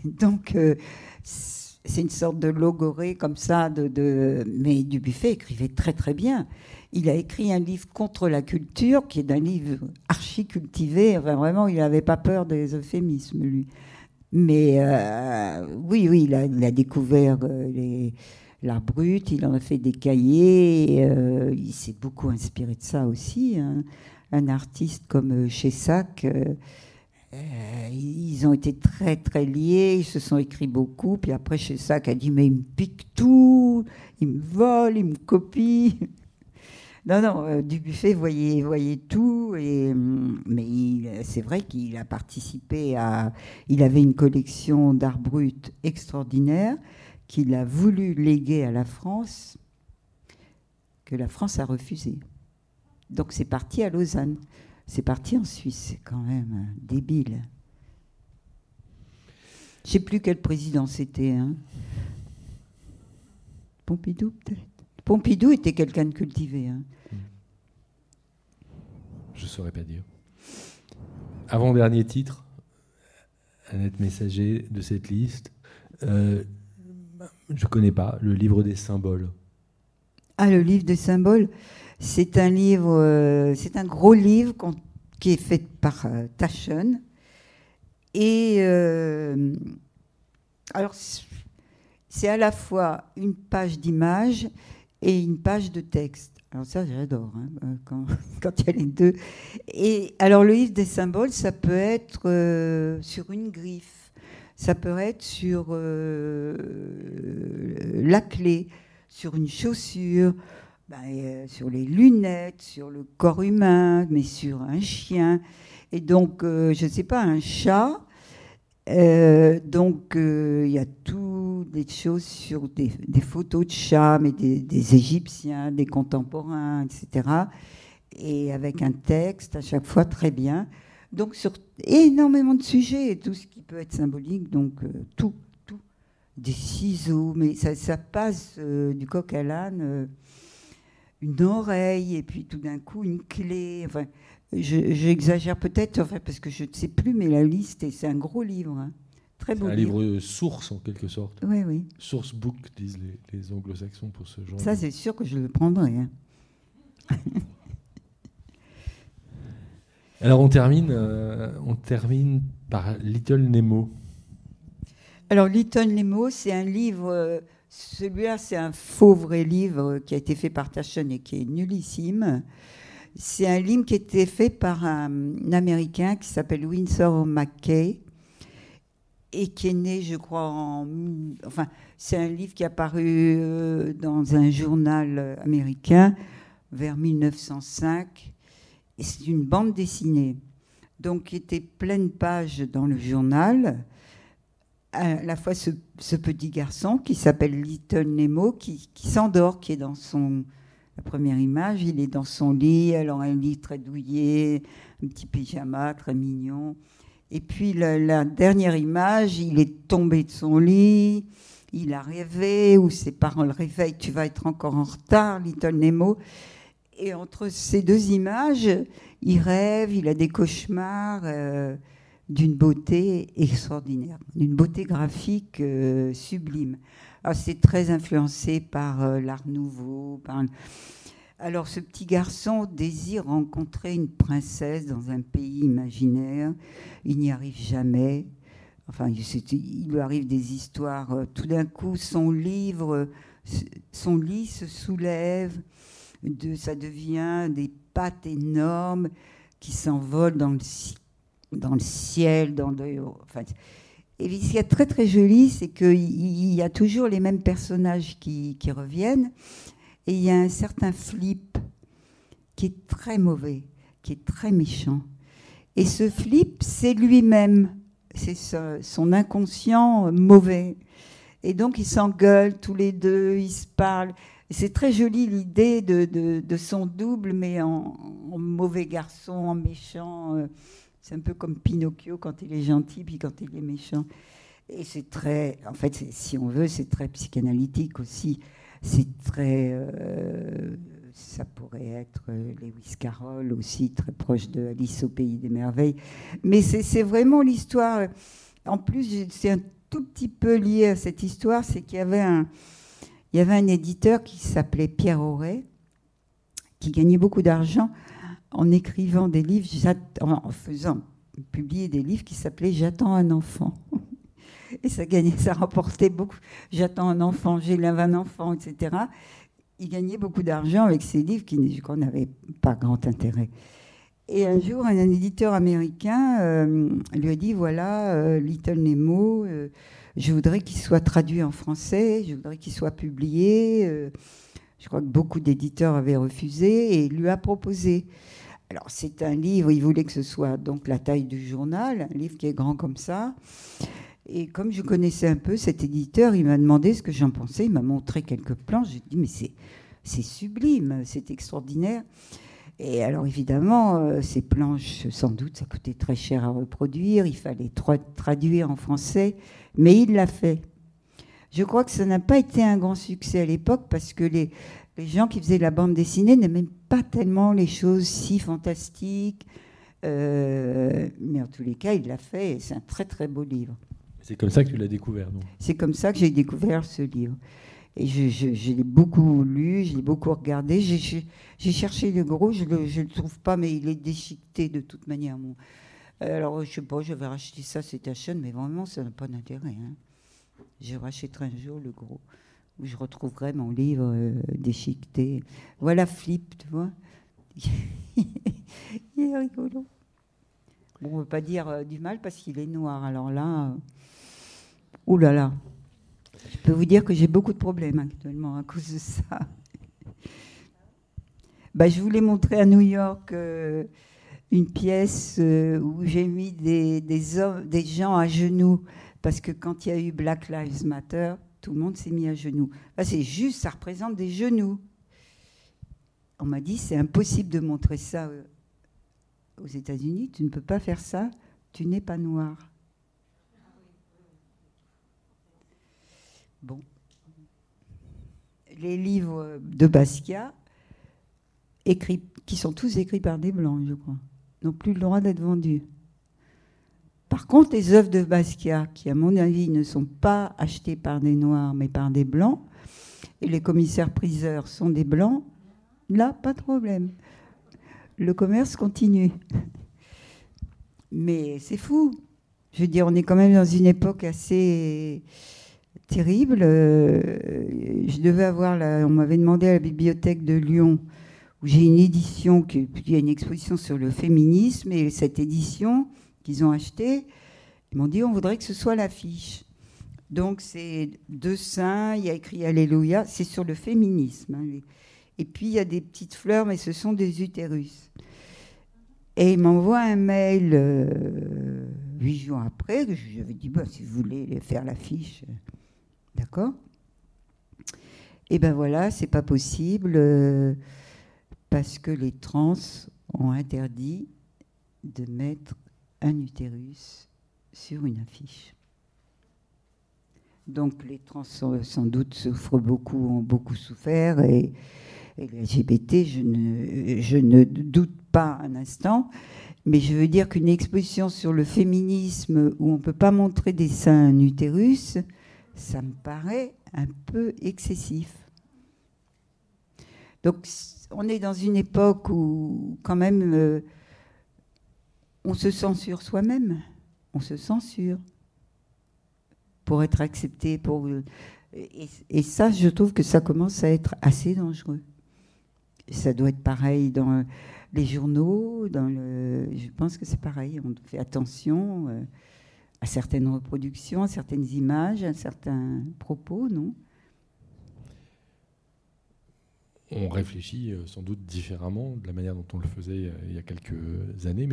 Donc, c'est une sorte de logorée comme ça, mais Dubuffet écrivait très très bien. Il a écrit un livre contre la culture, qui est un livre archi cultivé. Vraiment, il n'avait pas peur des euphémismes, lui. Mais euh, oui, oui, il a, découvert euh, l'art brut, il en a fait des cahiers, euh, il s'est beaucoup inspiré de ça aussi. Hein. Un artiste comme Chessac, ils ont été très très liés, ils se sont écrits beaucoup, puis après Chessac a dit mais il me pique tout, il me vole, il me copie. Non, non, euh, Dubuffet voyait, voyait tout, et, hum, mais c'est vrai qu'il a participé à. Il avait une collection d'art brut extraordinaire qu'il a voulu léguer à la France, que la France a refusé. Donc c'est parti à Lausanne. C'est parti en Suisse, c'est quand même euh, débile. Je ne sais plus quel président c'était. Hein. Pompidou, peut-être. Pompidou était quelqu'un de cultivé. Hein. Je ne saurais pas dire. Avant-dernier titre, Annette Messager de cette liste. Euh, je ne connais pas, le livre des symboles. Ah, le livre des symboles, c'est un livre, euh, c'est un gros livre qui est fait par euh, Taschen. Et alors, c'est à la fois une page d'image et une page de texte. Alors ça, j'adore, hein, euh, quand, il y a les deux. Et alors le livre des symboles, ça peut être euh, sur une griffe, ça peut être sur euh, la clé, sur une chaussure, ben, sur les lunettes, sur le corps humain, mais sur un chien. Et donc, je ne sais pas, un chat, euh, donc, euh, il y a toutes des choses sur des, photos de chats, mais des, Égyptiens, des contemporains, etc. Et avec un texte à chaque fois très bien. Donc, sur énormément de sujets, et tout ce qui peut être symbolique, donc euh, tout, tout. Des ciseaux, mais ça, ça passe du coq à l'âne, une oreille, et puis tout d'un coup une clé. Enfin, J'exagère peut-être, enfin, parce que je ne sais plus, mais la liste, c'est un gros livre. Hein. Très beau. Un livre. source, en quelque sorte. Oui, oui. Source book, disent les, anglo-saxons pour ce genre. Ça, c'est sûr que je le prendrai. Hein. Alors, on termine, euh, on termine par Little Nemo. Alors, Little Nemo, c'est un livre. Euh, celui-là, c'est un faux vrai livre qui a été fait par Taschen et qui est nullissime. C'est un livre qui a été fait par un, Américain qui s'appelle Winsor McKay et qui est né, je crois, en. Enfin, c'est un livre qui est apparu euh, dans un journal américain vers 1905. Et c'est une bande dessinée. Donc, qui était pleine page dans le journal. À la fois ce, petit garçon qui s'appelle Little Nemo, qui s'endort, qui est dans son la première image, il est dans son lit, elle a un lit très douillet, un petit pyjama très mignon. Et puis la, dernière image, il est tombé de son lit, il a rêvé, ou ses parents le réveillent, tu vas être encore en retard, Little Nemo. Et entre ces deux images, il rêve, il a des cauchemars euh, d'une beauté extraordinaire, d'une beauté graphique euh, sublime. Ah, c'est très influencé par euh, l'art nouveau. Alors ce petit garçon désire rencontrer une princesse dans un pays imaginaire. Il n'y arrive jamais. Enfin, il lui arrive des histoires. Euh, tout d'un coup, son livre, son lit se soulève. Ça devient des pattes énormes qui s'envolent dans le, dans le ciel, dans le, et ce qui est très très joli, c'est qu'il y a toujours les mêmes personnages qui, reviennent. Et il y a un certain Flip qui est très mauvais, qui est très méchant. Et ce Flip, c'est lui-même. C'est son inconscient mauvais. Et donc ils s'engueulent tous les deux, ils se parlent. C'est très joli l'idée de, son double, mais en, mauvais garçon, en méchant. Euh, c'est un peu comme Pinocchio quand il est gentil, puis quand il est méchant. Et c'est très, en fait, si on veut, c'est très psychanalytique aussi. C'est très, euh, ça pourrait être Lewis Carroll aussi, très proche de Alice au pays des merveilles. Mais c'est vraiment l'histoire. En plus, c'est un tout petit peu lié à cette histoire, c'est qu'il y avait un, il y avait un éditeur qui s'appelait Pierre Auray, qui gagnait beaucoup d'argent en écrivant des livres, en faisant publier des livres qui s'appelaient J'attends un enfant. et ça gagnait, ça rapportait beaucoup. J'attends un enfant, j'élève un enfant, etc. Il gagnait beaucoup d'argent avec ces livres qui, n'avaient pas grand intérêt. Et un jour, un, éditeur américain euh, lui a dit voilà, euh, Little Nemo, euh, je voudrais qu'il soit traduit en français, je voudrais qu'il soit publié. je crois que beaucoup d'éditeurs avaient refusé et il lui a proposé. Alors, c'est un livre, il voulait que ce soit donc la taille du journal, un livre qui est grand comme ça. Et comme je connaissais un peu cet éditeur, il m'a demandé ce que j'en pensais. Il m'a montré quelques plans. J'ai dit, mais c'est sublime, c'est extraordinaire. Et alors évidemment, euh, ces planches, sans doute, ça coûtait très cher à reproduire, il fallait traduire en français, mais il l'a fait. Je crois que ça n'a pas été un grand succès à l'époque parce que les, les, gens qui faisaient la bande dessinée n'aimaient pas tellement les choses si fantastiques. Euh, mais en tous les cas, il l'a fait et c'est un très très beau livre. C'est comme ça que tu l'as découvert, non C'est comme ça que j'ai découvert ce livre. Et je, l'ai beaucoup lu, je l'ai beaucoup regardé. J'ai cherché le gros, je ne le, trouve pas, mais il est déchiqueté de toute manière. Alors, je sais pas, je vais racheter ça, c'est chaîne, mais vraiment, ça n'a pas d'intérêt. Hein. Je rachèterai un jour le gros, où je retrouverai mon livre euh, déchiqueté. Voilà Flip, tu vois. il est rigolo. Bon, on ne veut pas dire euh, du mal parce qu'il est noir. Alors là, euh. Je peux vous dire que j'ai beaucoup de problèmes actuellement à cause de ça. Bah, je voulais montrer à New York euh, une pièce où j'ai mis des, hommes, des gens à genoux, parce que quand il y a eu Black Lives Matter, tout le monde s'est mis à genoux. c'est juste, ça représente des genoux. On m'a dit, c'est impossible de montrer ça euh, aux États-Unis, tu ne peux pas faire ça, tu n'es pas noir. Bon. Les livres de Basquiat, écrits, qui sont tous écrits par des blancs, je crois, n'ont plus le droit d'être vendus. Par contre, les œuvres de Basquiat, qui à mon avis ne sont pas achetées par des noirs mais par des blancs, et les commissaires priseurs sont des blancs, là, pas de problème. Le commerce continue. Mais c'est fou. Je veux dire, on est quand même dans une époque assez terrible. Euh, je devais avoir, on m'avait demandé à la bibliothèque de Lyon, où j'ai une édition, qui, il y a une exposition sur le féminisme, et cette édition qu'ils ont achetée, ils m'ont dit on voudrait que ce soit l'affiche. Donc c'est deux saints, il y a écrit Alléluia, c'est sur le féminisme. Hein, et puis il y a des petites fleurs, mais ce sont des utérus. Et il m'envoie un mail euh, huit jours après, lui dit, bah, si vous voulez faire l'affiche, D'accord Et ben voilà, c'est pas possible euh, parce que les trans ont interdit de mettre un utérus sur une affiche. Donc les trans sans doute souffrent beaucoup, ont beaucoup souffert et, les LGBT, je ne, je ne doute pas un instant, mais je veux dire qu'une exposition sur le féminisme où on ne peut pas montrer des seins un utérus, ça me paraît un peu excessif. Donc on est dans une époque où quand même euh, on se censure soi-même, on se censure pour être accepté. Pour, et, ça, je trouve que ça commence à être assez dangereux. Ça doit être pareil dans les journaux, je pense que c'est pareil, on fait attention. Euh, à certaines reproductions, à certaines images, à certains propos, non? On réfléchit euh, sans doute différemment de la manière dont on le faisait euh, il y a quelques années,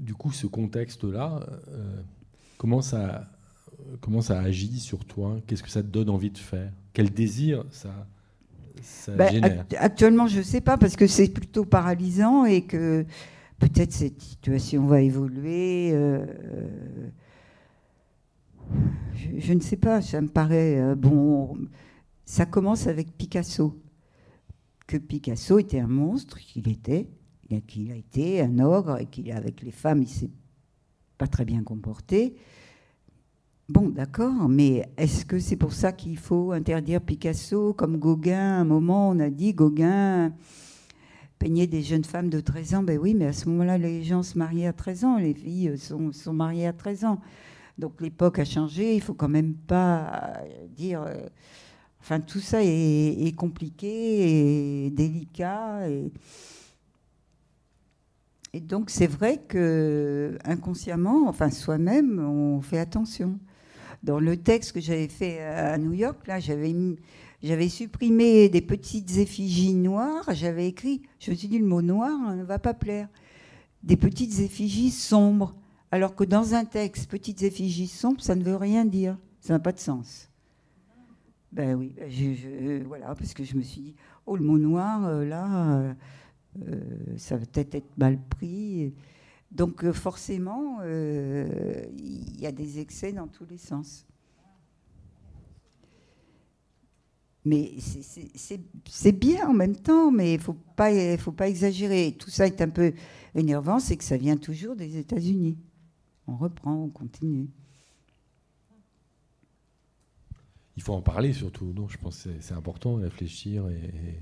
du coup, ce contexte-là, comment, ça, comment ça agit sur toi? Qu'est-ce que ça te donne envie de faire? Quel désir ça, ça ben, génère? Actuellement, je ne sais pas, parce que c'est plutôt paralysant et que peut-être cette situation va évoluer. Euh, je, ne sais pas, ça me paraît euh, bon. Ça commence avec Picasso, que Picasso était un monstre, qu'il était, qu'il a été un ogre et qu'il avec les femmes, il s'est pas très bien comporté. Bon, d'accord, mais est-ce que c'est pour ça qu'il faut interdire Picasso comme Gauguin? À un moment, on a dit Gauguin peignait des jeunes femmes de 13 ans. Ben oui, mais à ce moment-là, les gens se mariaient à 13 ans, les filles sont, sont mariées à 13 ans. Donc l'époque a changé, il faut quand même pas dire. euh, enfin, tout ça est, compliqué et délicat. Et donc c'est vrai que inconsciemment, enfin soi-même, on fait attention. Dans le texte que j'avais fait à New York, là, j'avais supprimé des petites effigies noires. J'avais écrit, je me suis dit le mot noir hein, ne va pas plaire. Des petites effigies sombres. Alors que dans un texte, petites effigies sombres, ça ne veut rien dire. Ça n'a pas de sens. Ben oui, ben voilà, parce que je me suis dit, oh, le mot noir, euh, là, euh, ça va peut-être être mal pris. Donc euh, forcément, euh, il y a des excès dans tous les sens. Mais c'est- bien en même temps, mais il faut pas, faut pas exagérer. Tout ça est un peu énervant, c'est que ça vient toujours des États-Unis. On reprend, on continue. Il faut en parler surtout. Non, je pense que c'est- important, réfléchir et,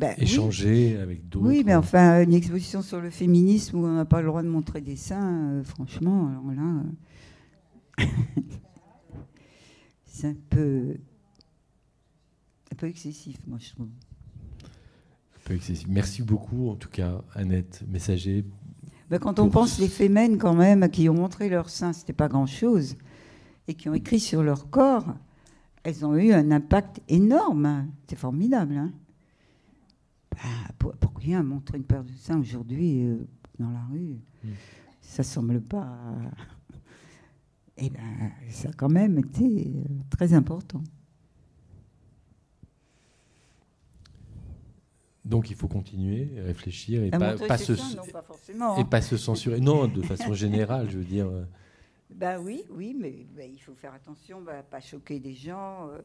oui. échanger avec d'autres. Oui, mais enfin, une exposition sur le féminisme où on n'a pas le droit de montrer des seins, euh, franchement, alors là, euh, c'est un peu, un peu excessif, moi, je trouve. Un peu excessif. Merci beaucoup, en tout cas, Annette Messager. Ben, quand on pense les fémènes, quand même, qui ont montré leur sein, c'était pas grand-chose, et qui ont écrit sur leur corps, elles ont eu un impact énorme. hein. C'est formidable. Hein Ben, pour, pour rien montrer une paire de seins aujourd'hui euh, dans la rue, Mm. ça semble pas. Et ben, ça a quand même été euh, très important. Donc il faut continuer, réfléchir et À pas, se, seins, non, pas forcément. et hein. pas se censurer. Non, de façon générale, je veux dire. Ben oui, oui, mais ben, il faut faire attention, ben, pas choquer des gens. euh.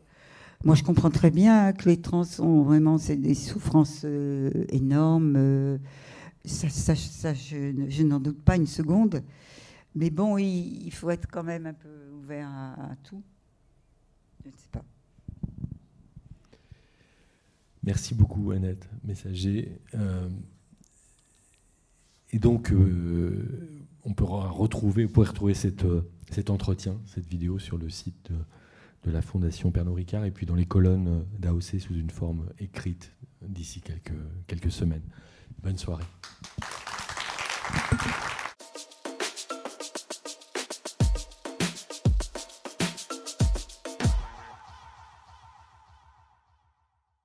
Moi, je comprends très bien que les trans ont vraiment des souffrances euh, énormes. euh. ça, je, ne- je n'en doute pas une seconde. Mais bon, il, faut être quand même un peu ouvert à, tout. Je ne sais pas. Merci beaucoup, Annette Messager. Euh, et donc, on pourra retrouver, vous pourrez retrouver cette, cet entretien, cette vidéo sur le site de la Fondation Pernod Ricard et puis dans les colonnes d'AOC sous une forme écrite d'ici quelques, quelques semaines. Bonne soirée.